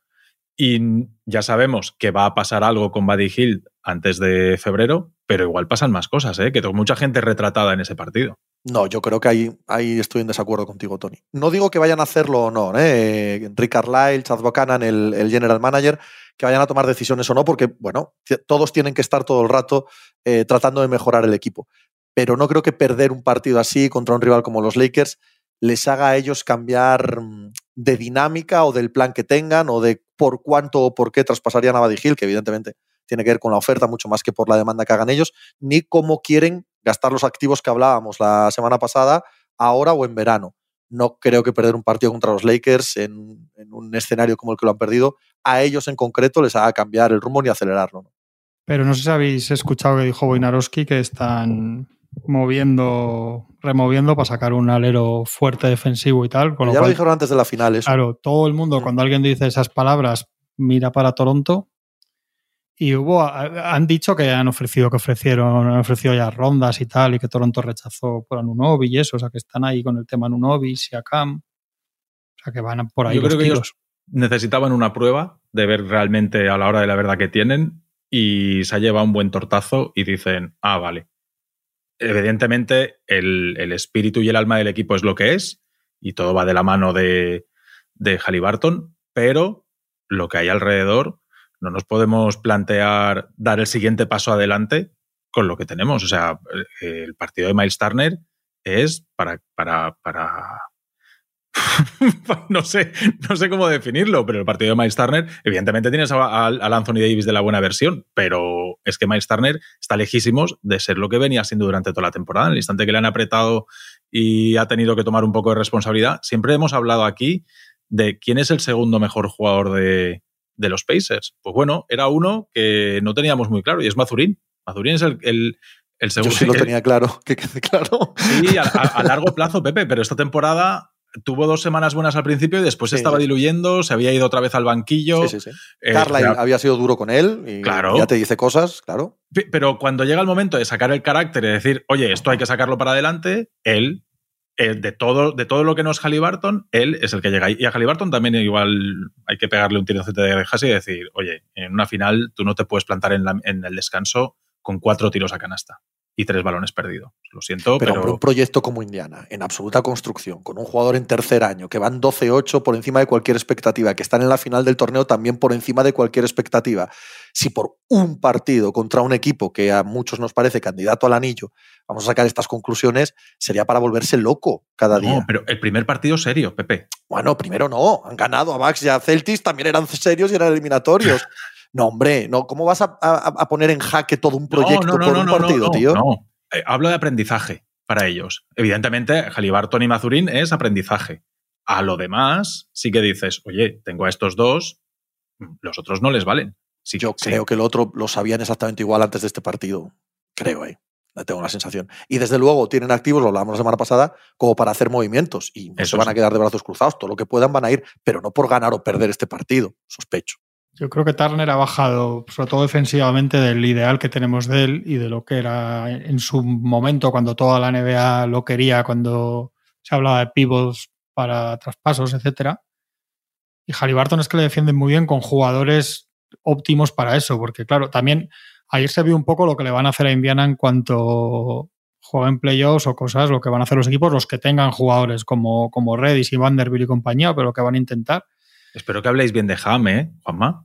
Y ya sabemos que va a pasar algo con Buddy Hill antes de febrero, pero igual pasan más cosas, ¿eh? que tengo mucha gente retratada en ese partido. No, yo creo que ahí, estoy en desacuerdo contigo, Tony. No digo que vayan a hacerlo o no, ¿eh? Rick Carlisle, Chad Buchanan, el, el general manager, que vayan a tomar decisiones o no, porque, bueno, todos tienen que estar todo el rato eh, tratando de mejorar el equipo. Pero no creo que perder un partido así contra un rival como los Lakers les haga a ellos cambiar mm, de dinámica o del plan que tengan o de por cuánto o por qué traspasarían a Hill, que evidentemente tiene que ver con la oferta mucho más que por la demanda que hagan ellos, ni cómo quieren gastar los activos que hablábamos la semana pasada, ahora o en verano. No creo que perder un partido contra los Lakers en, un escenario como el que lo han perdido, a ellos en concreto les haga cambiar el rumbo ni acelerarlo. Pero no sé si habéis escuchado que dijo Wojnarowski que están moviendo, removiendo para sacar un alero fuerte defensivo y tal. Con lo ya lo dijeron antes de la final eso. claro, todo el mundo, cuando alguien dice esas palabras, mira para Toronto. Y hubo, a- han dicho que han ofrecido, que ofrecieron, han ofrecido ya rondas y tal, y que Toronto rechazó por Anunobi y eso, o sea que están ahí con el tema Anunobi, Siakam. O sea que van por ahí Yo los creo que tiros. ellos necesitaban una prueba de ver realmente a la hora de la verdad que tienen y se ha llevado un buen tortazo y dicen, ah, vale. Evidentemente el, el espíritu y el alma del equipo es lo que es y todo va de la mano de, de Halliburton, pero lo que hay alrededor no nos podemos plantear dar el siguiente paso adelante con lo que tenemos. O sea, el, el partido de Miles Turner es para, para, para no sé, no sé cómo definirlo, pero el partido de Miles Turner, evidentemente tienes a- al Anthony Davis de la buena versión, pero es que Miles Turner está lejísimos de ser lo que venía siendo durante toda la temporada. En el instante que le han apretado y ha tenido que tomar un poco de responsabilidad, siempre hemos hablado aquí de quién es el segundo mejor jugador de, de los Pacers. Pues bueno, era uno que no teníamos muy claro y es Mazurín. Mazurín es el, el, el Yo segundo. sí lo tenía claro, que quede claro. Sí, a, a- a largo plazo, Pepe, pero esta temporada tuvo dos semanas buenas al principio y después se Sí, estaba sí. diluyendo, se había ido otra vez al banquillo. Sí, sí, sí. eh, Carlisle había sido duro con él y Claro. ya te dice cosas, claro. Pe- Pero cuando llega el momento de sacar el carácter y decir, oye, esto hay que sacarlo para adelante, él, eh, de, todo, de todo lo que no es Halliburton, él es el que llega. Y a Halliburton también igual hay que pegarle un tirocete de orejas y decir, oye, en una final tú no te puedes plantar en, la- en el descanso con cuatro tiros a canasta y tres balones perdidos. Lo siento, Pero, pero... un proyecto como Indiana, en absoluta construcción, con un jugador en tercer año, que van 12-8 por encima de cualquier expectativa, que están en la final del torneo también por encima de cualquier expectativa. Si por un partido contra un equipo que a muchos nos parece candidato al anillo, vamos a sacar estas conclusiones, sería para volverse loco cada No, día. pero el primer partido serio, Pepe. Bueno, primero no, han ganado a Max y a Celtics, también eran serios y eran eliminatorios. No, hombre, no. ¿Cómo vas a, poner en jaque todo un proyecto por un partido, tío? No, eh, hablo de aprendizaje para ellos. Evidentemente, Halliburton y Mazurín es aprendizaje. A lo demás, sí que dices, oye, tengo a estos dos, los otros no les valen. Sí, Yo creo que el otro lo sabían exactamente igual antes de este partido. Creo, ¿eh? Tengo la sensación. Y desde luego tienen activos, lo hablábamos la semana pasada, como para hacer movimientos. Y no se van a quedar de brazos cruzados. Todo lo que puedan van a ir, pero no por ganar o perder este partido, sospecho. Yo creo que Turner ha bajado, sobre todo defensivamente, del ideal que tenemos de él y de lo que era en su momento, cuando toda la NBA lo quería, cuando se hablaba de pivots para traspasos, etcétera. Y Halliburton es que le defienden muy bien con jugadores óptimos para eso, porque claro, también ayer se vio un poco lo que le van a hacer a Indiana en cuanto jueguen playoffs o cosas, lo que van a hacer los equipos, los que tengan jugadores como, como Redis y Vanderbilt y compañía, pero lo que van a intentar Espero que habléis bien de Ham, ¿eh, Juanma?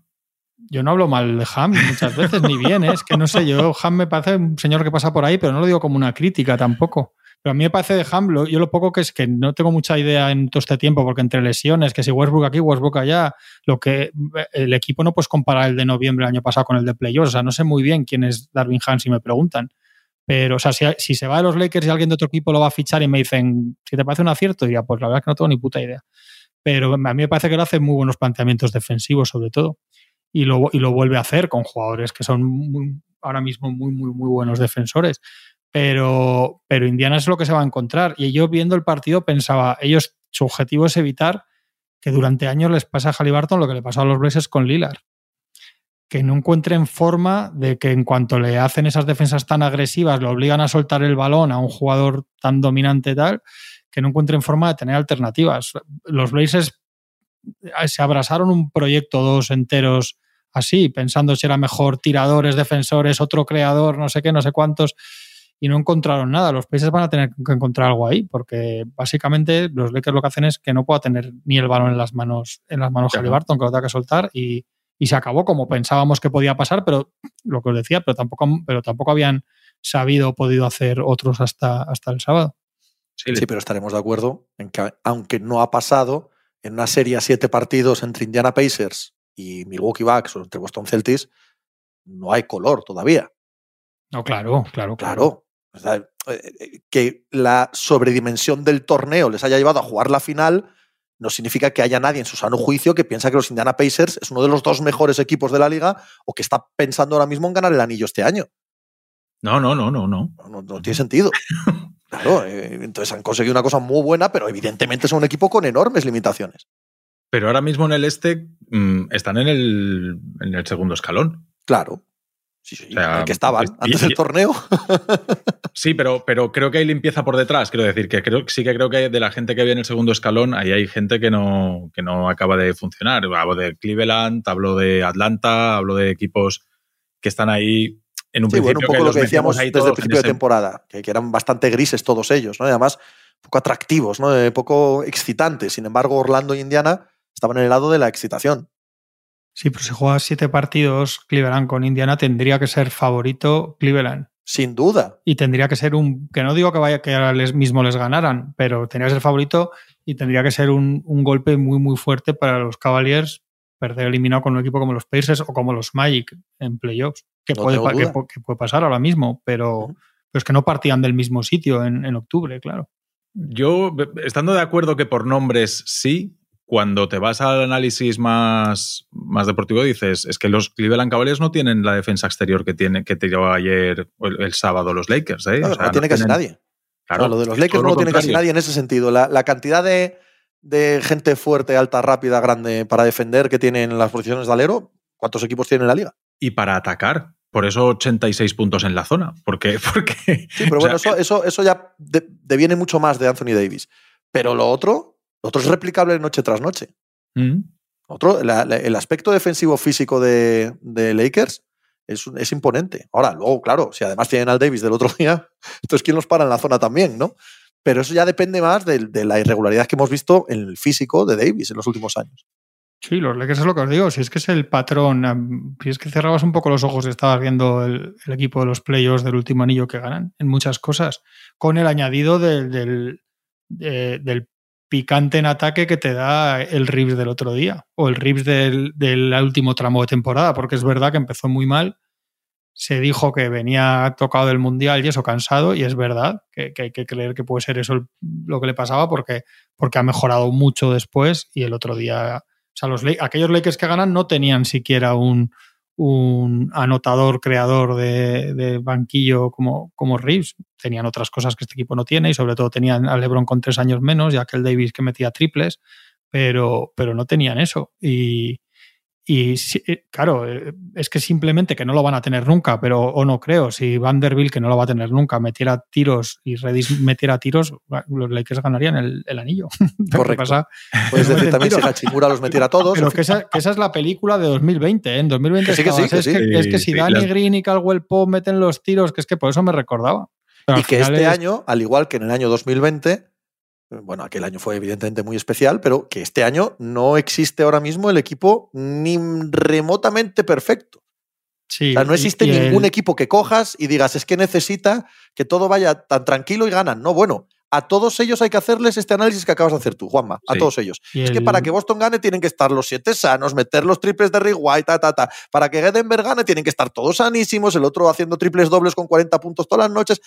Yo no hablo mal de Ham muchas veces, ni bien, ¿eh? es que no sé, yo Ham me parece un señor que pasa por ahí, pero no lo digo como una crítica tampoco. Pero a mí me parece de Ham, yo lo poco que es que no tengo mucha idea en todo este tiempo, porque entre lesiones, que si Westbrook aquí, Westbrook allá, lo que el equipo no puedes comparar el de noviembre del año pasado con el de playoffs. O sea, no sé muy bien quién es Darwin Ham si me preguntan. Pero, o sea, si, si, se va de los Lakers y alguien de otro equipo lo va a fichar y me dicen, si te parece un acierto, diría, pues la verdad es que no tengo ni puta idea pero a mí me parece que lo hace muy buenos planteamientos defensivos, sobre todo, y lo, y lo vuelve a hacer con jugadores que son ahora mismo muy, muy, muy buenos defensores. Pero, pero Indiana es lo que se va a encontrar. Y yo viendo el partido pensaba, ellos, su objetivo es evitar que durante años les pase a Halliburton lo que le pasó a los Blazers con Lillard. Que no encuentren forma de que en cuanto le hacen esas defensas tan agresivas, lo obligan a soltar el balón a un jugador tan dominante tal, que no encuentren forma de tener alternativas. Los Blazers se abrazaron un proyecto dos enteros así, pensando si era mejor tiradores, defensores, otro creador, no sé qué, no sé cuántos, y no encontraron nada. Los Blazers van a tener que encontrar algo ahí, porque básicamente los Lakers lo que hacen es que no pueda tener ni el balón en las manos, en las manos claro. Barton, que lo tenga que soltar, y, y, se acabó como pensábamos que podía pasar, pero lo que os decía, pero tampoco, pero tampoco habían sabido o podido hacer otros hasta, hasta el sábado. Sí, pero estaremos de acuerdo en que, aunque no ha pasado, en una serie a siete partidos entre Indiana Pacers y Milwaukee Bucks o entre Boston Celtics, no hay color todavía. No, claro, claro, claro. Eh, eh, que la sobredimensión del torneo les haya llevado a jugar la final no significa que haya nadie en su sano juicio que piensa que los Indiana Pacers es uno de los dos mejores equipos de la liga o que está pensando ahora mismo en ganar el anillo este año. No, no, no, no, no. No, no tiene sentido. Claro, eh, entonces han conseguido una cosa muy buena, pero evidentemente son un equipo con enormes limitaciones. Pero ahora mismo en el este mm, están en el, en el, segundo escalón. Claro. Sí, sí, el que estaban antes del torneo. sí, pero, pero creo que hay limpieza por detrás. Quiero decir que creo, sí que creo que de la gente que había en el segundo escalón, ahí hay gente que no, que no acaba de funcionar. Hablo de Cleveland, hablo de Atlanta, hablo de equipos que están ahí en un sí, bueno, un poco lo que decíamos desde el principio de temporada, que, eran bastante grises todos ellos, ¿no? Y además, poco atractivos, ¿no? Eh, poco excitantes. Sin embargo, Orlando y Indiana estaban en el lado de la excitación. Sí, pero si juegas siete partidos Cleveland con Indiana, tendría que ser favorito Cleveland. Sin duda. Y tendría que ser un. Que no digo que vaya que ahora les mismo les ganaran, pero tendría que ser favorito y tendría que ser un, un golpe muy, muy fuerte para los Cavaliers perder eliminado con un equipo como los Pacers o como los Magic en playoffs que, puede, puede, pasar ahora mismo, pero, es que no partían del mismo sitio en, octubre, claro. Yo, estando de acuerdo que por nombres sí, cuando te vas al análisis más, más deportivo dices, es que los Cleveland Cavaliers no tienen la defensa exterior que, tiene, que te llevó ayer el, sábado los Lakers. ¿eh? no, tiene casi nadie. Claro, lo de los Lakers no lo tiene casi nadie en ese sentido. La, cantidad de, de, gente fuerte, alta, rápida, grande para defender que tienen las posiciones de alero, ¿cuántos equipos tienen en la liga? y para atacar. Por eso 86 puntos en la zona. Porque, porque, sí, pero bueno, eso, eso, eso, ya deviene mucho más de Anthony Davis. Pero lo otro, lo otro es replicable noche tras noche. Mm. Otro, el aspecto defensivo físico de, de Lakers es, es, imponente. Ahora, luego, claro, si además tienen al Davis del otro día, entonces ¿quién los para en la zona también, no? Pero eso ya depende más de, la irregularidad que hemos visto en el físico de Davis en los últimos años. Sí, los Lakers es lo que os digo. Si es que es el patrón, si es que cerrabas un poco los ojos y estabas viendo el, equipo de los playoffs del último anillo que ganan en muchas cosas, con el añadido del, picante en ataque que te da el Rips del otro día o el Rips del último tramo de temporada, porque es verdad que empezó muy mal. Se dijo que venía tocado del Mundial y eso cansado, y es verdad que, hay que creer que puede ser eso lo que le pasaba porque, porque ha mejorado mucho después y el otro día, o sea, los, aquellos Lakers que ganan no tenían siquiera un, un anotador, creador de, de, banquillo como, como Reeves. Tenían otras cosas que este equipo no tiene y sobre todo tenían a LeBron con tres años menos y a aquel Davis que metía triples, pero, pero no tenían eso. Y, y eh, claro, eh, es que simplemente que no lo van a tener nunca, pero o no creo, si Vanderbilt, que no lo va a tener nunca, metiera tiros y Redis metiera tiros, los Lakers ganarían el, el anillo. Correcto. Pasa? Puedes decir también si Hachimura los metiera todos. Pero que esa, que esa, es la película de 2020, ¿eh? En 2020 que sí, que sí, que es, sí. que, es, que, si Danny Green y Caldwell Pope meten los tiros, que es que por eso me recordaba. Pero y que este es... año, al igual que en el año 2020, bueno, aquel año fue evidentemente muy especial, pero que este año no existe ahora mismo el equipo ni remotamente perfecto. Sí, o sea, no existe y, y ningún el... equipo que cojas y digas, es que necesita que todo vaya tan tranquilo y ganan. No, bueno, a todos ellos hay que hacerles este análisis que acabas de hacer tú, Juanma. A Sí. todos ellos. Y Es que para que Boston gane tienen que estar los siete sanos, meter los triples de Rick White, ta, ta, ta. Para que Denver gane tienen que estar todos sanísimos, el otro haciendo triples dobles con 40 puntos todas las noches.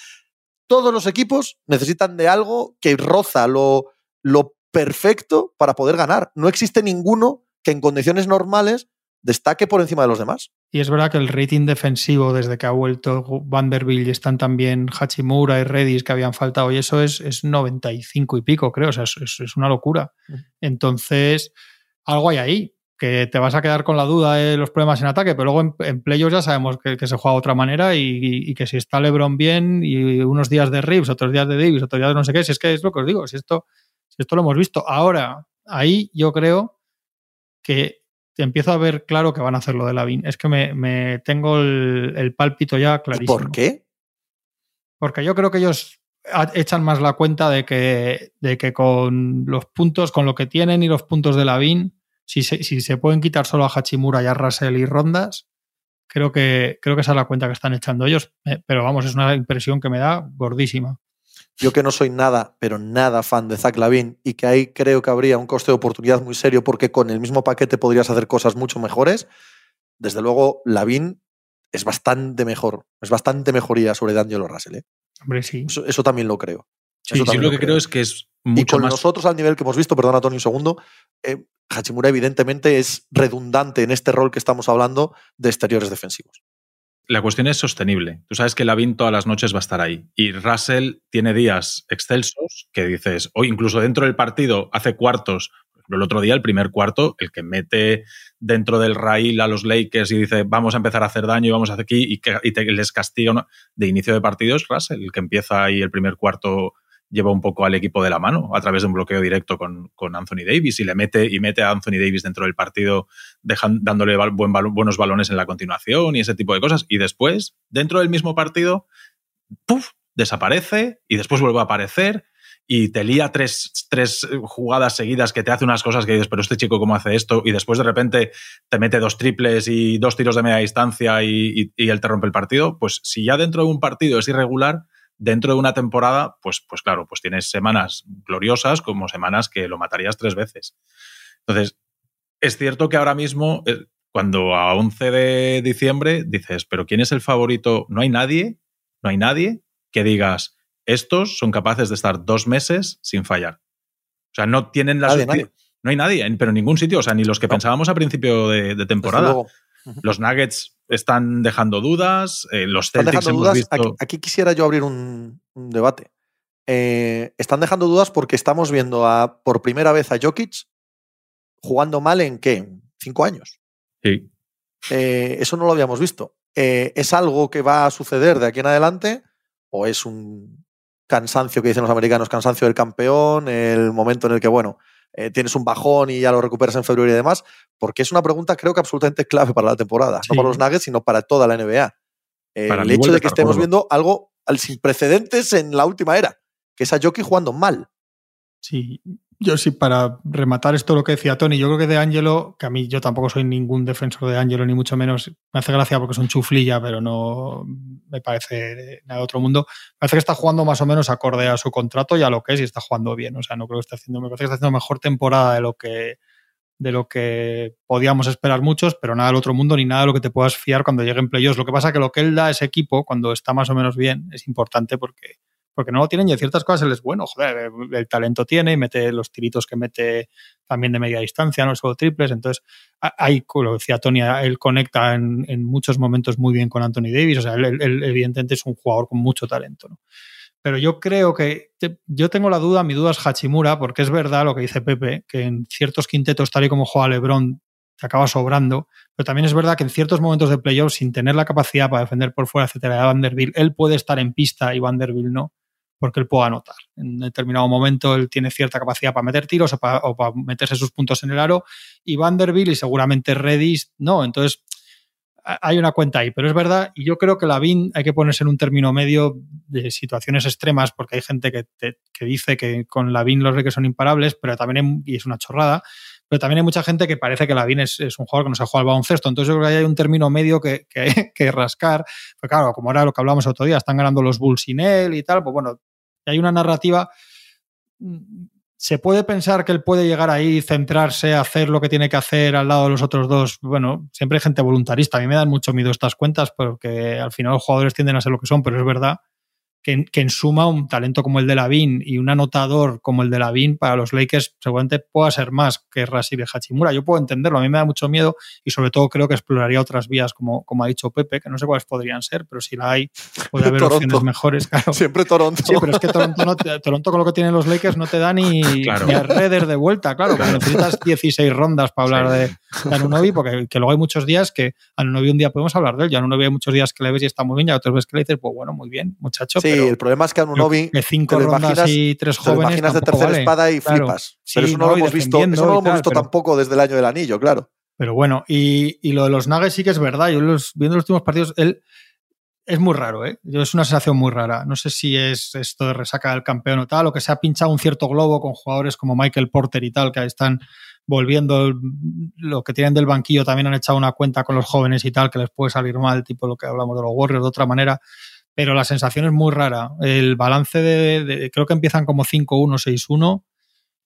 Todos los equipos necesitan de algo que roza lo, lo perfecto para poder ganar. No existe ninguno que en condiciones normales destaque por encima de los demás. Y es verdad que el rating defensivo desde que ha vuelto Vanderbilt y están también Hachimura y Redis que habían faltado y eso es, es 95 y pico, creo. O sea, es, es- una locura. Entonces, algo hay ahí, que te vas a quedar con la duda de los problemas en ataque, pero luego en, en playoffs ya sabemos que, que se juega de otra manera y, y- y que si está LeBron bien y unos días de Reeves, otros días de Davis, otros días de no sé qué, si es que es lo que os digo, si esto, si esto lo hemos visto. Ahora, ahí yo creo que empiezo a ver claro que van a hacer lo de Lavin. Es que me, me tengo el, el pálpito ya ¿Y clarísimo. por qué? Porque yo creo que ellos echan más la cuenta de que, de que con los puntos, con lo que tienen y los puntos de Lavin, si se, si se pueden quitar solo a Hachimura y a Russell y Rondas, creo que, creo que esa es la cuenta que están echando ellos. Eh, Pero vamos, es una impresión que me da gordísima. Yo que no soy nada, pero nada fan de Zach Lavin y que ahí creo que habría un coste de oportunidad muy serio porque con el mismo paquete podrías hacer cosas mucho mejores. Desde luego, Lavin es bastante mejor, es bastante mejoría sobre D'Angelo Russell. ¿eh? Hombre, sí. Eso, eso también lo creo. Sí, Eso lo que creo es que es Y mucho con más. nosotros al nivel que hemos visto, perdona Tony un segundo, eh, Hachimura evidentemente es redundante en este rol que estamos hablando de exteriores defensivos. La cuestión es sostenible. Tú sabes que Lavin todas las noches va a estar ahí. Y Russell tiene días excelsos que dices, o incluso dentro del partido hace cuartos. El otro día, el primer cuarto, el que mete dentro del rail a los Lakers y dice, vamos a empezar a hacer daño y vamos a hacer aquí y, que, les castiga de inicio de partido es Russell, el que empieza ahí el primer cuarto lleva un poco al equipo de la mano a través de un bloqueo directo con, con Anthony Davis y le mete y mete a Anthony Davis dentro del partido dándole buen buenos balones en la continuación y ese tipo de cosas. Y después dentro del mismo partido ¡puf! desaparece y después vuelve a aparecer y te lía tres, tres, jugadas seguidas que te hace unas cosas que dices, pero este chico cómo hace esto y después de repente te mete dos triples y dos tiros de media distancia y, y, y él te rompe el partido, pues si ya dentro de un partido es irregular, dentro de una temporada, pues, pues claro, pues tienes semanas gloriosas como semanas que lo matarías tres veces. Entonces, es cierto que ahora mismo, eh, cuando a 11 de diciembre dices, pero ¿quién es el favorito? No hay nadie, no hay nadie que digas, estos son capaces de estar dos meses sin fallar. O sea, no tienen la Nadie, nadie. No hay nadie, pero en ningún sitio, o sea, ni los que No. pensábamos a principio de, de Desde Los Nuggets están dejando dudas, eh, los Están Celtics dejando hemos dudas. visto... Aquí, aquí quisiera yo abrir un, un debate. Eh, están dejando dudas porque estamos viendo a, por primera vez a Jokic jugando mal en qué? ¿En ¿Cinco años? Sí. Eh, eso no lo habíamos visto. ¿Es algo que va a suceder de aquí en adelante? ¿O es un cansancio que dicen los americanos, cansancio del campeón, el momento en el que, bueno, eh, tienes un bajón y ya lo recuperas en febrero y demás? Porque es una pregunta, creo que absolutamente clave para la temporada. Sí. No para los Nuggets, sino para toda la NBA. Eh, Para el hecho de que estemos viendo algo al- sin precedentes en la última era, que es a Jockey jugando mal. Sí, yo sí, para rematar esto lo que decía Tony, yo creo que de Angelo, que a mí yo tampoco soy ningún defensor de Angelo, ni mucho menos, me hace gracia porque es un chuflilla, pero no me parece nada de otro mundo. Parece que está jugando más o menos acorde a su contrato y a lo que es y está jugando bien. O sea, no creo que esté haciendo, me parece que está haciendo mejor temporada de lo que de lo que podíamos esperar muchos, pero nada del otro mundo ni nada de lo que te puedas fiar cuando lleguen playoffs. Lo que pasa es que lo que él da a ese equipo, cuando está más o menos bien, es importante porque, porque no lo tienen y en ciertas cosas él es bueno. Joder, el, talento tiene y mete los tiritos que mete también de media distancia, no solo triples. Entonces, hay, como decía Tony, él conecta en, muchos momentos muy bien con Anthony Davis. O sea, él, él, evidentemente es un jugador con mucho talento. ¿no? Pero yo creo que yo tengo la duda, mi duda es Hachimura, porque es verdad lo que dice Pepe, que en ciertos quintetos, tal y como juega LeBron, te acaba sobrando. Pero también es verdad que en ciertos momentos de playoff, sin tener la capacidad para defender por fuera, etcétera, de Vanderbilt, él puede estar en pista y Vanderbilt no, porque él puede anotar. En determinado momento él tiene cierta capacidad para meter tiros o para, meterse sus puntos en el aro, y Vanderbilt y seguramente Redis no. Entonces, hay una cuenta ahí, pero es verdad, y yo creo que la BIN hay que ponerse en un término medio de situaciones extremas, porque hay gente que, que dice que con la BIN los Lakers son imparables, pero también, y es una chorrada, pero también hay mucha gente que parece que la BIN es, un jugador que no se juega al baloncesto, entonces yo creo que hay un término medio que, que, rascar, pues claro, como era lo que hablábamos el otro día, están ganando los Bulls sin él y tal, pues bueno, hay una narrativa ¿Se puede pensar que él puede llegar ahí, centrarse, hacer lo que tiene que hacer al lado de los otros dos? Bueno, siempre hay gente voluntarista. A mí me dan mucho miedo estas cuentas porque al final los jugadores tienden a ser lo que son, pero es verdad que, en suma un talento como el de Lavin y un anotador como el de Lavin para los Lakers seguramente pueda ser más que de Hachimura. Yo puedo entenderlo, a mí me da mucho miedo y sobre todo creo que exploraría otras vías como, como ha dicho Pepe, que no sé cuáles podrían ser, pero si la hay puede haber opciones mejores. Siempre Toronto. Sí, pero es que Toronto, Toronto con lo que tienen los Lakers no te da ni, ni a Redder de vuelta, claro, que necesitas 16 rondas para hablar de, Anunobi, porque luego hay muchos días que Anunobi un día podemos hablar de él, ya Anunobi hay muchos días que le ves y está muy bien, y otros ves que le dices, pues bueno, muy bien, muchacho. Sí, el problema es que a Anunobi. De cinco rondas y tres jóvenes. Te imaginas de tercera espada y flipas. pero eso no lo hemos visto, eso no lo hemos visto tampoco desde el año del anillo, claro. Pero bueno, y, lo de los Nuggets sí que es verdad. Yo los, viendo los últimos partidos, él es muy raro, ¿eh? Es una sensación muy rara. No sé si es esto de resaca del campeón o tal, o que se ha pinchado un cierto globo con jugadores como Michael Porter y tal, que están volviendo lo que tienen del banquillo, también han echado una cuenta con los jóvenes y tal, que les puede salir mal, tipo lo que hablamos de los Warriors de otra manera pero la sensación es muy rara. El balance de, creo que empiezan como 5-1, 6-1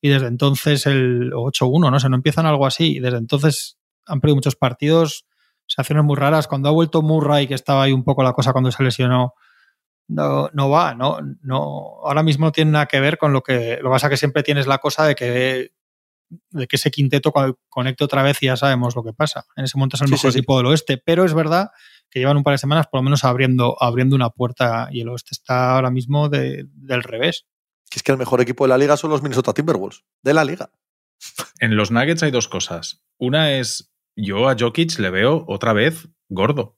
y desde entonces el 8-1, no sé, no empiezan algo así y desde entonces han perdido muchos partidos, sensaciones muy raras. Cuando ha vuelto Murray, que estaba ahí un poco la cosa cuando se lesionó, no, no va, no, no, ahora mismo no tiene nada que ver con lo que, lo que pasa que siempre tienes la cosa de que de que ese quinteto conecte otra vez y ya sabemos lo que pasa. En ese momento es el mejor equipo del oeste, pero es verdad que llevan un par de semanas por lo menos abriendo, abriendo una puerta y el oeste está ahora mismo del revés. es que el mejor equipo de la liga son los Minnesota Timberwolves, de la liga. En los Nuggets hay dos cosas. Una es, yo a Jokic le veo otra vez gordo.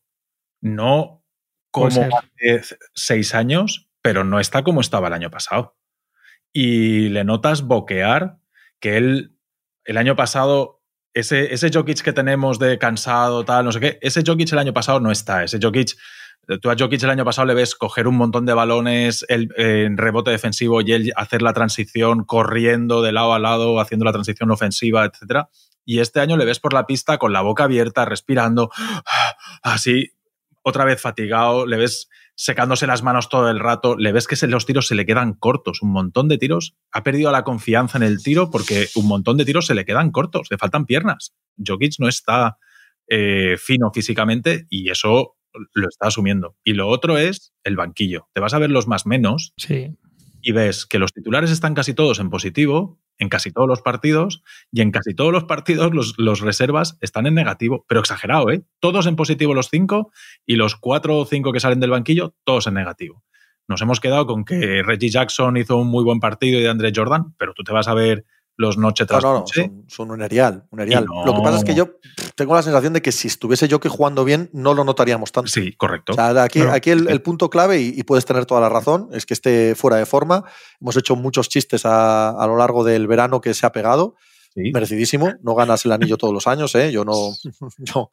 No como hace seis años, pero no está como estaba el año pasado. Y le notas boquear que él el año pasado ese, ese Jokic que tenemos de cansado, tal, no sé qué, ese Jokic el año pasado no está. Ese Jokic, tú a Jokic el año pasado le ves coger un montón de balones en rebote defensivo y él hacer la transición corriendo de lado a lado, haciendo la transición ofensiva, etc. Y este año le ves por la pista con la boca abierta, respirando, así, otra vez fatigado, le ves secándose las manos todo el rato, le ves que los tiros se le quedan cortos, un montón de tiros, ha perdido la confianza en el tiro porque un montón de tiros se le quedan cortos, le faltan piernas. Jokic no está eh, fino físicamente y eso lo está asumiendo. Y lo otro es el banquillo. Te vas a ver los más menos sí. y ves que los titulares están casi todos en positivo en casi todos los partidos y en casi todos los partidos los, reservas están en negativo, pero exagerado, ¿eh? Todos en positivo los cinco y los cuatro o cinco que salen del banquillo, todos en negativo. Nos hemos quedado con que Reggie Jackson hizo un muy buen partido y de Andre Jordan, pero tú te vas a ver los noche tras no, no, Son, un erial. Un erial. Lo que pasa es que yo tengo la sensación de que si estuviese yo que jugando bien, no lo notaríamos tanto. Sí, correcto. aquí, aquí el, punto clave, y, puedes tener toda la razón, es que esté fuera de forma. Hemos hecho muchos chistes a, lo largo del verano que se ha pegado. Merecidísimo. No ganas el anillo todos los años, ¿eh? Yo no, yo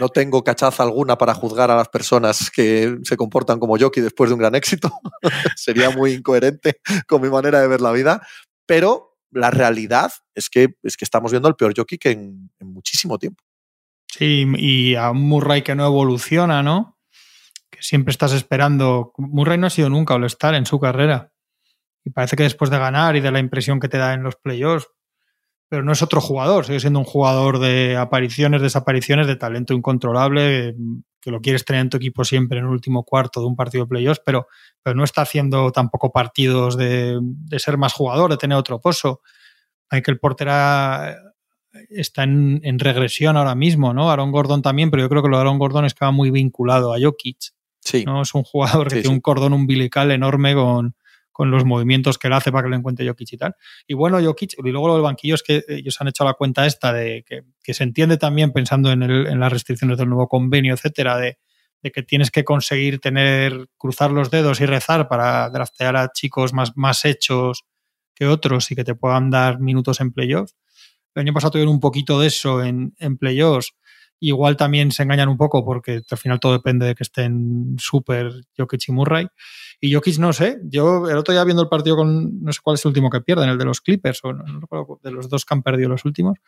no tengo cachaza alguna para juzgar a las personas que se comportan como Jockey después de un gran éxito. Sería muy incoherente con mi manera de ver la vida. Pero la realidad es que, es que estamos viendo el peor jockey que en, muchísimo tiempo. Sí, y a un Murray que no evoluciona, ¿no? que siempre estás esperando. Murray no ha sido nunca All-Star en su carrera. Y parece que después de ganar y de la impresión que te da en los playoffs, pero no es otro jugador, sigue siendo un jugador de apariciones, desapariciones, de talento incontrolable, que lo quieres tener en tu equipo siempre en el último cuarto de un partido de playoffs, pero, pero no está haciendo tampoco partidos de, de ser más jugador, de tener otro pozo. Michael Porter está en, en, regresión ahora mismo, ¿no? Aaron Gordon también, pero yo creo que lo de Aaron Gordon estaba muy vinculado a Jokic. Sí. ¿no? Es un jugador que sí, tiene sí. un cordón umbilical enorme con, con los movimientos que él hace para que lo encuentre Jokic y tal. Y bueno, Jokic, y luego lo del banquillo es que ellos han hecho la cuenta esta de que, se entiende también pensando en, el, en, las restricciones del nuevo convenio, etcétera, de, de, que tienes que conseguir tener, cruzar los dedos y rezar para draftear a chicos más, más hechos que otros y que te puedan dar minutos en playoffs. El año pasado tuvieron un poquito de eso en, en playoffs. Igual también se engañan un poco porque al final todo depende de que estén súper Jokic y Murray. Y Jokic no sé, yo el otro día viendo el partido con, no sé cuál es el último que pierden, el de los Clippers, o no, de los dos que han perdido los últimos,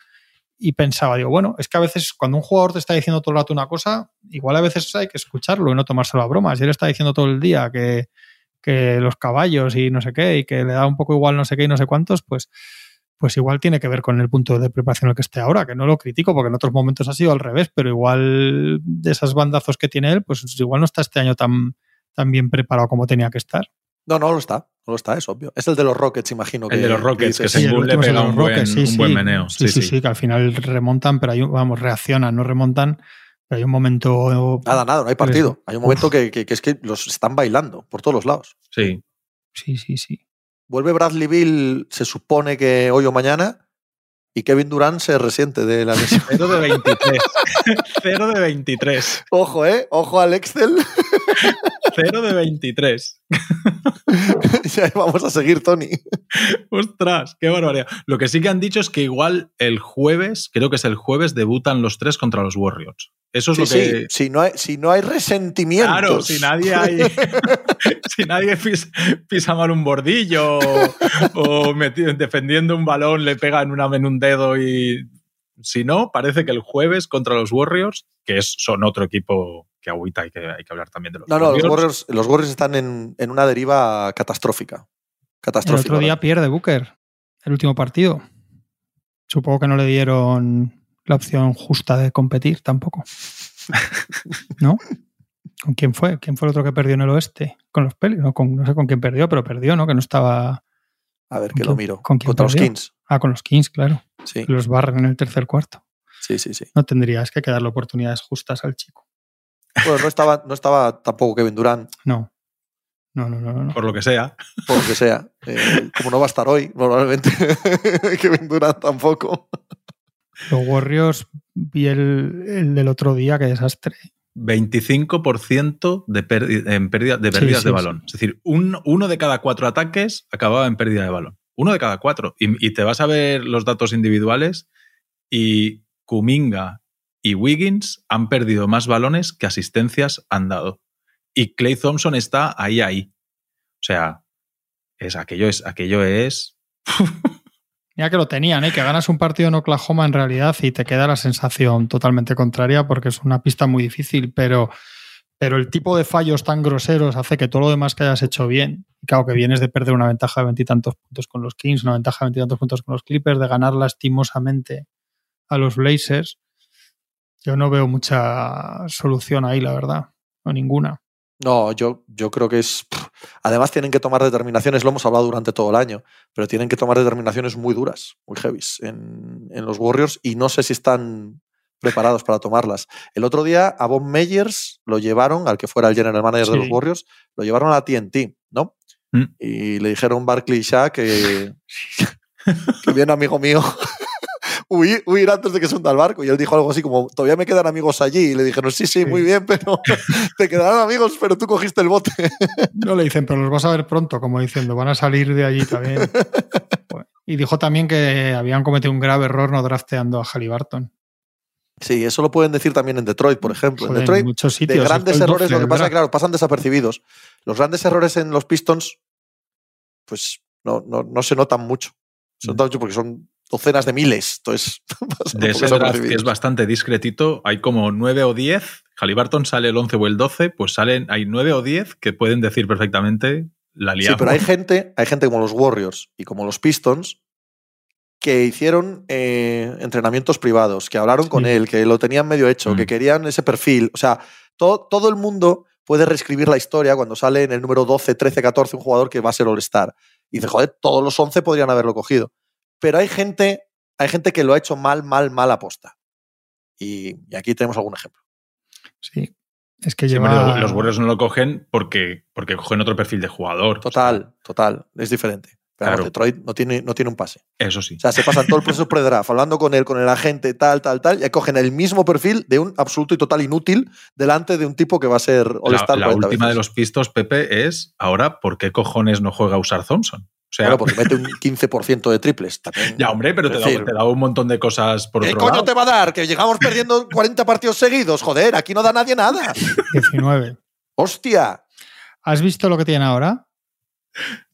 y pensaba, digo, bueno, es que a veces cuando un jugador te está diciendo todo el rato una cosa, igual a veces hay que escucharlo y no tomárselo a broma. Si él está diciendo todo el día que, que los caballos y no sé qué, y que le da un poco igual no sé qué y no sé cuántos, pues pues igual tiene que ver con el punto de preparación en el que esté ahora, que no lo critico porque en otros momentos ha sido al revés, pero igual de esas bandazos que tiene él, pues igual no está este año tan, tan bien preparado como tenía que estar. No, no lo está, no lo está, es obvio. Es el de los Rockets, imagino. Que el de los Rockets, que, que según le pega un buen, Rockets, sí, un sí. buen meneo. Sí sí, sí sí, que al final remontan, pero hay, vamos, reaccionan, no remontan, pero hay un momento... Nada, nada, no hay partido. Hay un momento que, que, que es que los están bailando por todos los lados. Sí. Sí, sí, sí. Vuelve Bradley Bill, se supone que hoy o mañana, y Kevin Durant se resiente de la lesión. 0 de 23. 0 de 23. Ojo, ¿eh? Ojo al Excel. 0 de 23. ya vamos a seguir, Tony. Ostras, qué barbaridad. Lo que sí que han dicho es que igual el jueves, creo que es el jueves, debutan los tres contra los Warriors. Eso es sí, lo que. Sí. Si, no hay, si no hay resentimientos. Claro, si nadie hay. si nadie pisa, pisa, mal un bordillo o, o metido, defendiendo un balón le pegan una en un dedo y. Si no, parece que el jueves contra los Warriors, que es, son otro equipo que agüita, hay que, hay que hablar también de los no, Warriors. No, los Warriors, los Warriors están en, en, una deriva catastrófica. catastrófica el otro día ¿verdad? pierde Booker el último partido. Supongo que no le dieron la opción justa de competir tampoco. ¿No? ¿Con quién fue? ¿Quién fue el otro que perdió en el oeste? Con los Pelicans. No, con, no sé con quién perdió, pero perdió, ¿no? Que no estaba. A ver, que lo miro. ¿Con quién Contra perdió? los Kings. Ah, con los Kings, claro. Sí. Los barren en el tercer cuarto. Sí, sí, sí. No tendrías que darle oportunidades justas al chico. Bueno, no estaba, no estaba tampoco Kevin Durant. No. No, no, no, no. Por lo que sea. Por lo que sea. Eh, como no va a estar hoy, probablemente Kevin Durant tampoco. Los Warriors vi el, el del otro día, qué desastre. 25% de, pérdida, en pérdida, de pérdidas sí, sí, de balón. Sí. Es decir, un, uno de cada cuatro ataques acababa en pérdida de balón. Uno de cada cuatro. Y, y te vas a ver los datos individuales y Kuminga y Wiggins han perdido más balones que asistencias han dado. Y Clay Thompson está ahí, ahí. O sea, es, aquello es. Aquello es... Mira que lo tenían, ¿eh? que ganas un partido en Oklahoma en realidad y te queda la sensación totalmente contraria porque es una pista muy difícil, pero, pero el tipo de fallos tan groseros hace que todo lo demás que hayas hecho bien, y claro que vienes de perder una ventaja de veintitantos puntos con los Kings, una ventaja de veintitantos puntos con los Clippers, de ganar lastimosamente a los Blazers, yo no veo mucha solución ahí, la verdad, o ninguna. No, yo, yo creo que es. Además, tienen que tomar determinaciones, lo hemos hablado durante todo el año, pero tienen que tomar determinaciones muy duras, muy heavy en, en los Warriors y no sé si están preparados para tomarlas. El otro día a Bob Meyers lo llevaron, al que fuera el general manager sí. de los Warriors, lo llevaron a la TNT, ¿no? Mm. Y le dijeron Barkley Shaq que, que bien amigo mío huir, huir, antes de que se hunda el barco. Y él dijo algo así como, todavía me quedan amigos allí. Y le dijeron, sí, sí, sí. muy bien, pero te quedarán amigos, pero tú cogiste el bote. No le dicen, pero los vas a ver pronto, como diciendo, van a salir de allí también. y dijo también que habían cometido un grave error no drafteando a Halliburton. Sí, eso lo pueden decir también en Detroit, por ejemplo. Joder, en Detroit, en muchos sitios, de grandes errores, lo que pasa, claro, pasan desapercibidos. Los grandes errores en los Pistons, pues no, no, no se notan mucho. Se notan mucho porque son docenas de miles. Entonces, de ese draft que es bastante discretito, hay como nueve o diez. Halliburton sale el 11 o el 12, pues salen, hay nueve o diez que pueden decir perfectamente la liamos. Sí, pero hay gente, hay gente como los Warriors y como los Pistons que hicieron eh, entrenamientos privados, que hablaron con él, que lo tenían medio hecho, que mm. querían ese perfil. O sea, todo, todo el mundo puede reescribir la historia cuando sale en el número 12, 13, 14 un jugador que va a ser All-Star. Y dice, joder, todos los 11 podrían haberlo cogido. Pero hay gente, hay gente que lo ha hecho mal, mal, mal aposta. Y, y aquí tenemos algún ejemplo. Sí. Es que lleva... los, Warriors no lo cogen porque, porque cogen otro perfil de jugador. Total, total. Es diferente. claro. Detroit no tiene, no tiene un pase. Eso sí. O sea, se pasan todo el proceso pre-draft hablando con él, con el agente, tal, tal, tal, y cogen el mismo perfil de un absoluto y total inútil delante de un tipo que va a ser All-Star. La, la última de los pistos, Pepe, es ahora, ¿por qué cojones no juega a usar Thompson? O sea, porque mete un 15% de triples. ya, hombre, pero te, da, un montón de cosas por ¿Qué coño te va a dar? Que llegamos perdiendo 40 partidos seguidos. Joder, aquí no da nadie nada. 19. ¡Hostia! ¿Has visto lo que tiene ahora?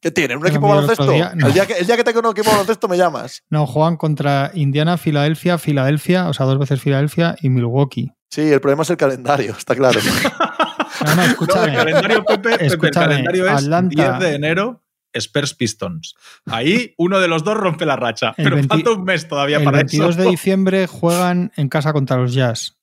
¿Qué tiene? ¿Un equipo baloncesto? el, día que, el día que tengo un equipo baloncesto me llamas. No, juegan contra Indiana, Filadelfia, Filadelfia, o sea, dos veces Filadelfia y Milwaukee. Sí, el problema es el calendario, está claro. no, no, escúchame. el calendario, Pepe, el calendario es 10 de enero Spurs Pistons. Ahí uno de los dos rompe la racha, pero falta un mes todavía para eso. El 22 de diciembre juegan en casa contra los Jazz.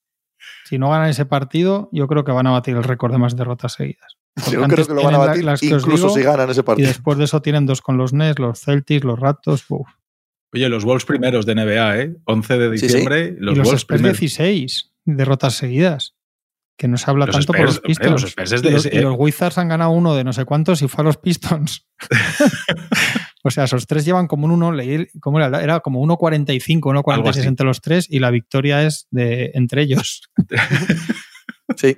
Si no ganan ese partido, yo creo que van a batir el récord de más derrotas seguidas. yo creo que lo van a batir incluso si ganan ese partido. Y después de eso tienen dos con los Nets, los Celtics, los Raptors. Oye, los Wolves primeros de NBA, ¿eh? 11 de diciembre, los, y los Wolves Spurs 16 derrotas seguidas que no se habla tanto por los Pistons. y, los, Wizards han ganado uno de no sé cuántos y fue a los Pistons. o sea, esos tres llevan como un 1, leí, ¿cómo era? Era como 1.45, 1.46 entre los tres y la victoria es de entre ellos. sí,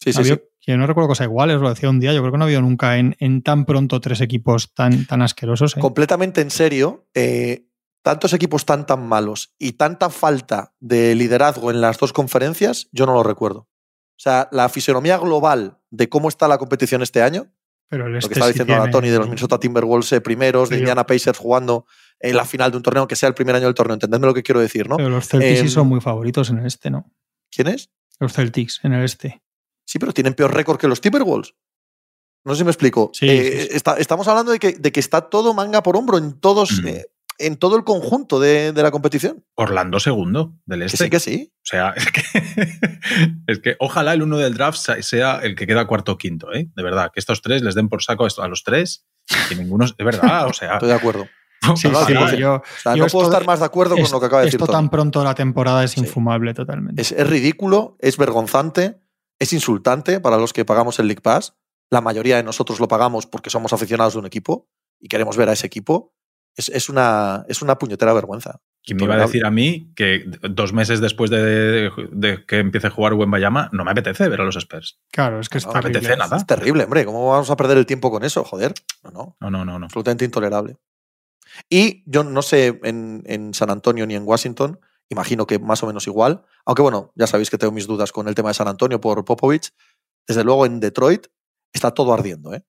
sí, sí. Yo no recuerdo cosas iguales, lo decía un día, yo creo que no ha habido nunca en, en tan pronto tres equipos tan, tan asquerosos. ¿eh? Completamente en serio, eh, tantos equipos tan tan malos y tanta falta de liderazgo en las dos conferencias, yo no lo recuerdo. O sea, la fisonomía global de cómo está la competición este año, Pero lo que está diciendo Tony de los Minnesota Timberwolves eh, primeros, de Indiana Pacers jugando en la final de un torneo, que sea el primer año del torneo. Entendedme lo que quiero decir, ¿no? Pero los Celtics sí son muy favoritos en el este, ¿no? ¿Quién es? Los Celtics en el este. Sí, pero tienen peor récord que los Timberwolves. No sé si me explico. Eh, estamos hablando de que, de que, está todo manga por hombro en todos, mm. eh, en todo el conjunto de, la competición. Orlando segundo del este. sí, que sí. O sea, es que, ojalá el uno del draft sea el que queda cuarto o quinto, ¿eh? De verdad, que estos tres les den por saco a los tres, que ninguno, es verdad, o sea. Estoy de acuerdo. Sí, sí, yo, no puedo estar más de acuerdo con lo que acaba de decir. Esto tan pronto la temporada es infumable totalmente. Es, es, ridículo, es vergonzante, es insultante para los que pagamos el League Pass. La mayoría de nosotros lo pagamos porque somos aficionados de un equipo y queremos ver a ese equipo es, una, es una puñetera vergüenza. ¿Quién me iba a decir a mí que dos meses después de, que empiece a jugar Bayama no me apetece ver a los Spurs? Claro, es que es no me apetece nada. Es terrible, hombre. ¿Cómo vamos a perder el tiempo con eso? Joder. No, no. No, no, no. Absolutamente intolerable. Y yo no sé en, en, San Antonio ni en Washington, imagino que más o menos igual. Aunque bueno, ya sabéis que tengo mis dudas con el tema de San Antonio por Popovich. Desde luego en Detroit está todo ardiendo, ¿eh?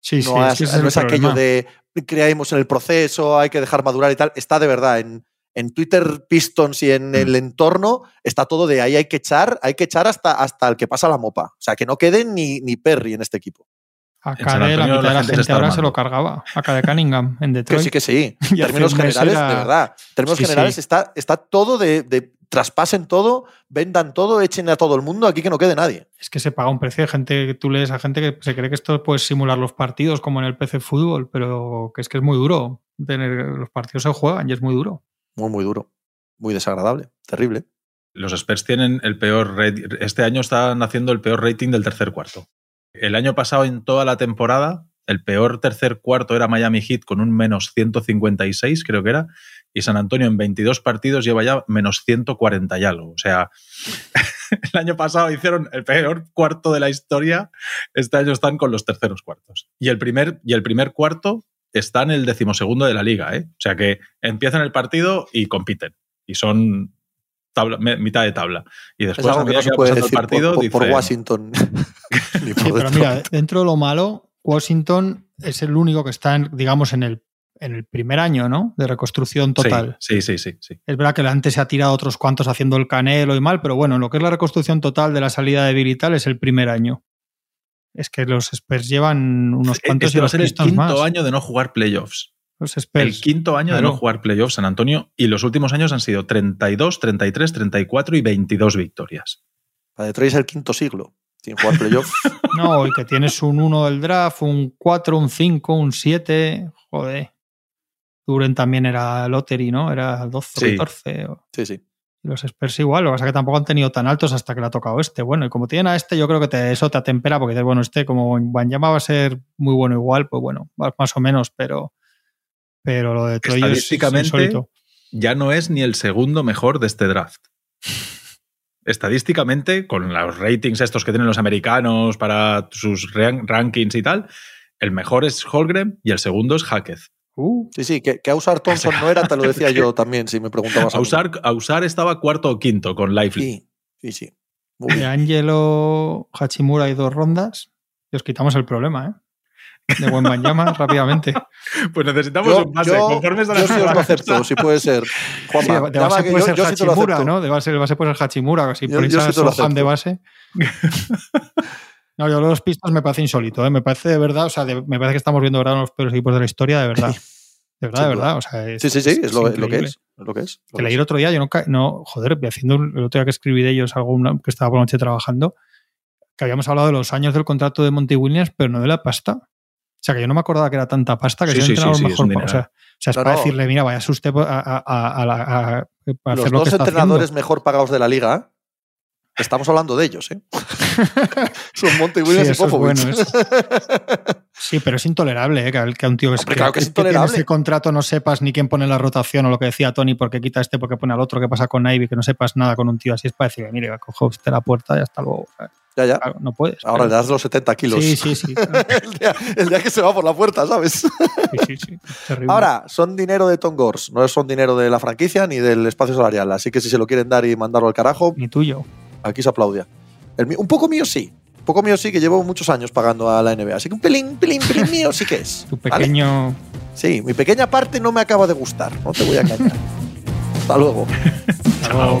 Sí, no sí, es, no es aquello de creemos en el proceso, hay que dejar madurar y tal. Está de verdad en, en Twitter Pistons y en mm. el entorno, está todo de ahí hay que echar, hay que echar hasta, hasta el que pasa la mopa. O sea, que no quede ni, ni Perry en este equipo. Acá de la mitad de la gente, ahora se lo cargaba. Acá de Cunningham, en Detroit. Que sí, que sí. En términos generales, de verdad. En términos generales Está, está todo de traspasen todo, vendan todo, echen a todo el mundo, aquí que no quede nadie. Es que se paga un precio de gente, que tú lees a gente que se cree que esto puede simular los partidos como en el PC fútbol, pero que es que es muy duro. Tener, los partidos se juegan y es muy duro. Muy, muy duro. Muy desagradable, terrible. Los Spurs tienen el peor Este año están haciendo el peor rating del tercer cuarto. El año pasado, en toda la temporada, el peor tercer cuarto era Miami Heat con un menos 156, creo que era, y San Antonio en 22 partidos lleva ya menos 140 y algo. O sea, el año pasado hicieron el peor cuarto de la historia, este año están con los terceros cuartos. Y el primer, y el primer cuarto está en el decimosegundo de la liga, ¿eh? O sea que empiezan el partido y compiten. Y son mitad de tabla. Y después, es que no se puede decir partido, por, Washington. pero mira, dentro de lo malo, Washington es el único que está, digamos, en el en el primer año, ¿no? De reconstrucción total. Sí, sí, sí, sí. Es verdad que antes se ha tirado otros cuantos haciendo el canelo y mal, pero bueno, lo que es la reconstrucción total de la salida de Bill y tal es el primer año. Es que los Spurs llevan unos cuantos Este y va a los ser el quinto más. año de no jugar playoffs. Los El Spurs. quinto año de no jugar playoffs, San Antonio, y los últimos años han sido 32, 33, 34 y 22 victorias. Para Detroit es el quinto siglo sin jugar playoff. No, y que tienes un 1 del draft, un 4, un 5, un 7. Joder. Duren también era lottery, ¿no? Era 12, Sí. 14. o- sí, sí. Y los Spurs igual, lo que pasa es que tampoco han tenido tan altos hasta que le ha tocado este. Bueno, y como tienen a este, yo creo que te- eso te atempera porque dices, bueno, este como Banyama va a ser muy bueno igual, pues bueno, más o menos, pero, pero lo de Troy es- insólito. ya no es ni el segundo mejor de este draft. Estadísticamente, con los ratings estos que tienen los americanos para sus ran- rankings y tal, el mejor es Holgren y el segundo es Hackett. Uh, Sí, sí, que, que Ausar Thompson no era, te lo decía yo también, si me preguntabas. Ausar, Ausar estaba cuarto o quinto con Lively. Sí, sí, sí. Muy de. Angelo Hachimura y dos rondas, y os quitamos el problema, ¿eh? De buen Banyama rápidamente. Pues necesitamos Yo, un base. yo- Conforme yo la sí os lo acepto, si puede ser. Sí, Juanma, de llama base puede yo, ser sí Hachimura, acepto. ¿no? De base, de base puede ser Hachimura, si Yo- ponéis yo a sí Sohan de base. No, yo los pistas me parece insólito, ¿eh? me parece de verdad, o sea, de- me parece que estamos viendo ahora uno de los peores equipos de la historia, de verdad. De verdad, de verdad. O sea, es, Sí, sí, sí, es, lo, lo que es. lo que es. lo Que leí el otro día, yo no, no joder, haciendo el otro día que escribí de ellos algo que estaba por la noche trabajando, que habíamos hablado de los años del contrato de Monty Williams, pero no de la pasta. O sea, que yo no me acordaba que era tanta pasta que Sí, si sí, entrenador mejor. o, sea, o sea, es No, para no. decirle, mira, vaya usted a, a, a- Los dos está entrenadores haciendo. mejor pagados de la liga, estamos hablando de ellos, ¿eh? Son Monty Sí, Williams y eso es Popovich. bueno, Sí, pero es intolerable ¿eh? que, a- que un tío que, Hombre, claro que es tiene intolerable. ese contrato no sepas ni quién pone la rotación o lo que decía Tony, porque quita este, porque pone al otro, qué pasa con Ivy, que no sepas nada con un tío así. Es para decirle, mire, cojo usted la puerta y hasta luego. ¿sabes? ya, ya. Claro, no puedes. Ahora le das los 70 kilos. Sí, sí, sí. claro. el, día, el día que se va por la puerta, ¿sabes? Sí, sí, sí. Terrible. Ahora, son dinero de Tom Gors, no son dinero de la franquicia ni del espacio salarial. Así que si se lo quieren dar y mandarlo al carajo, Ni tuyo. Aquí se. El mío- un poco mío sí. Un poco mío sí, que llevo muchos años pagando a la NBA. Así que un pelín, pelín, pelín mío sí que es. Tu ¿vale? pequeño. Sí, mi pequeña parte no me acaba de gustar. No te voy a engañar. Hasta luego. algo-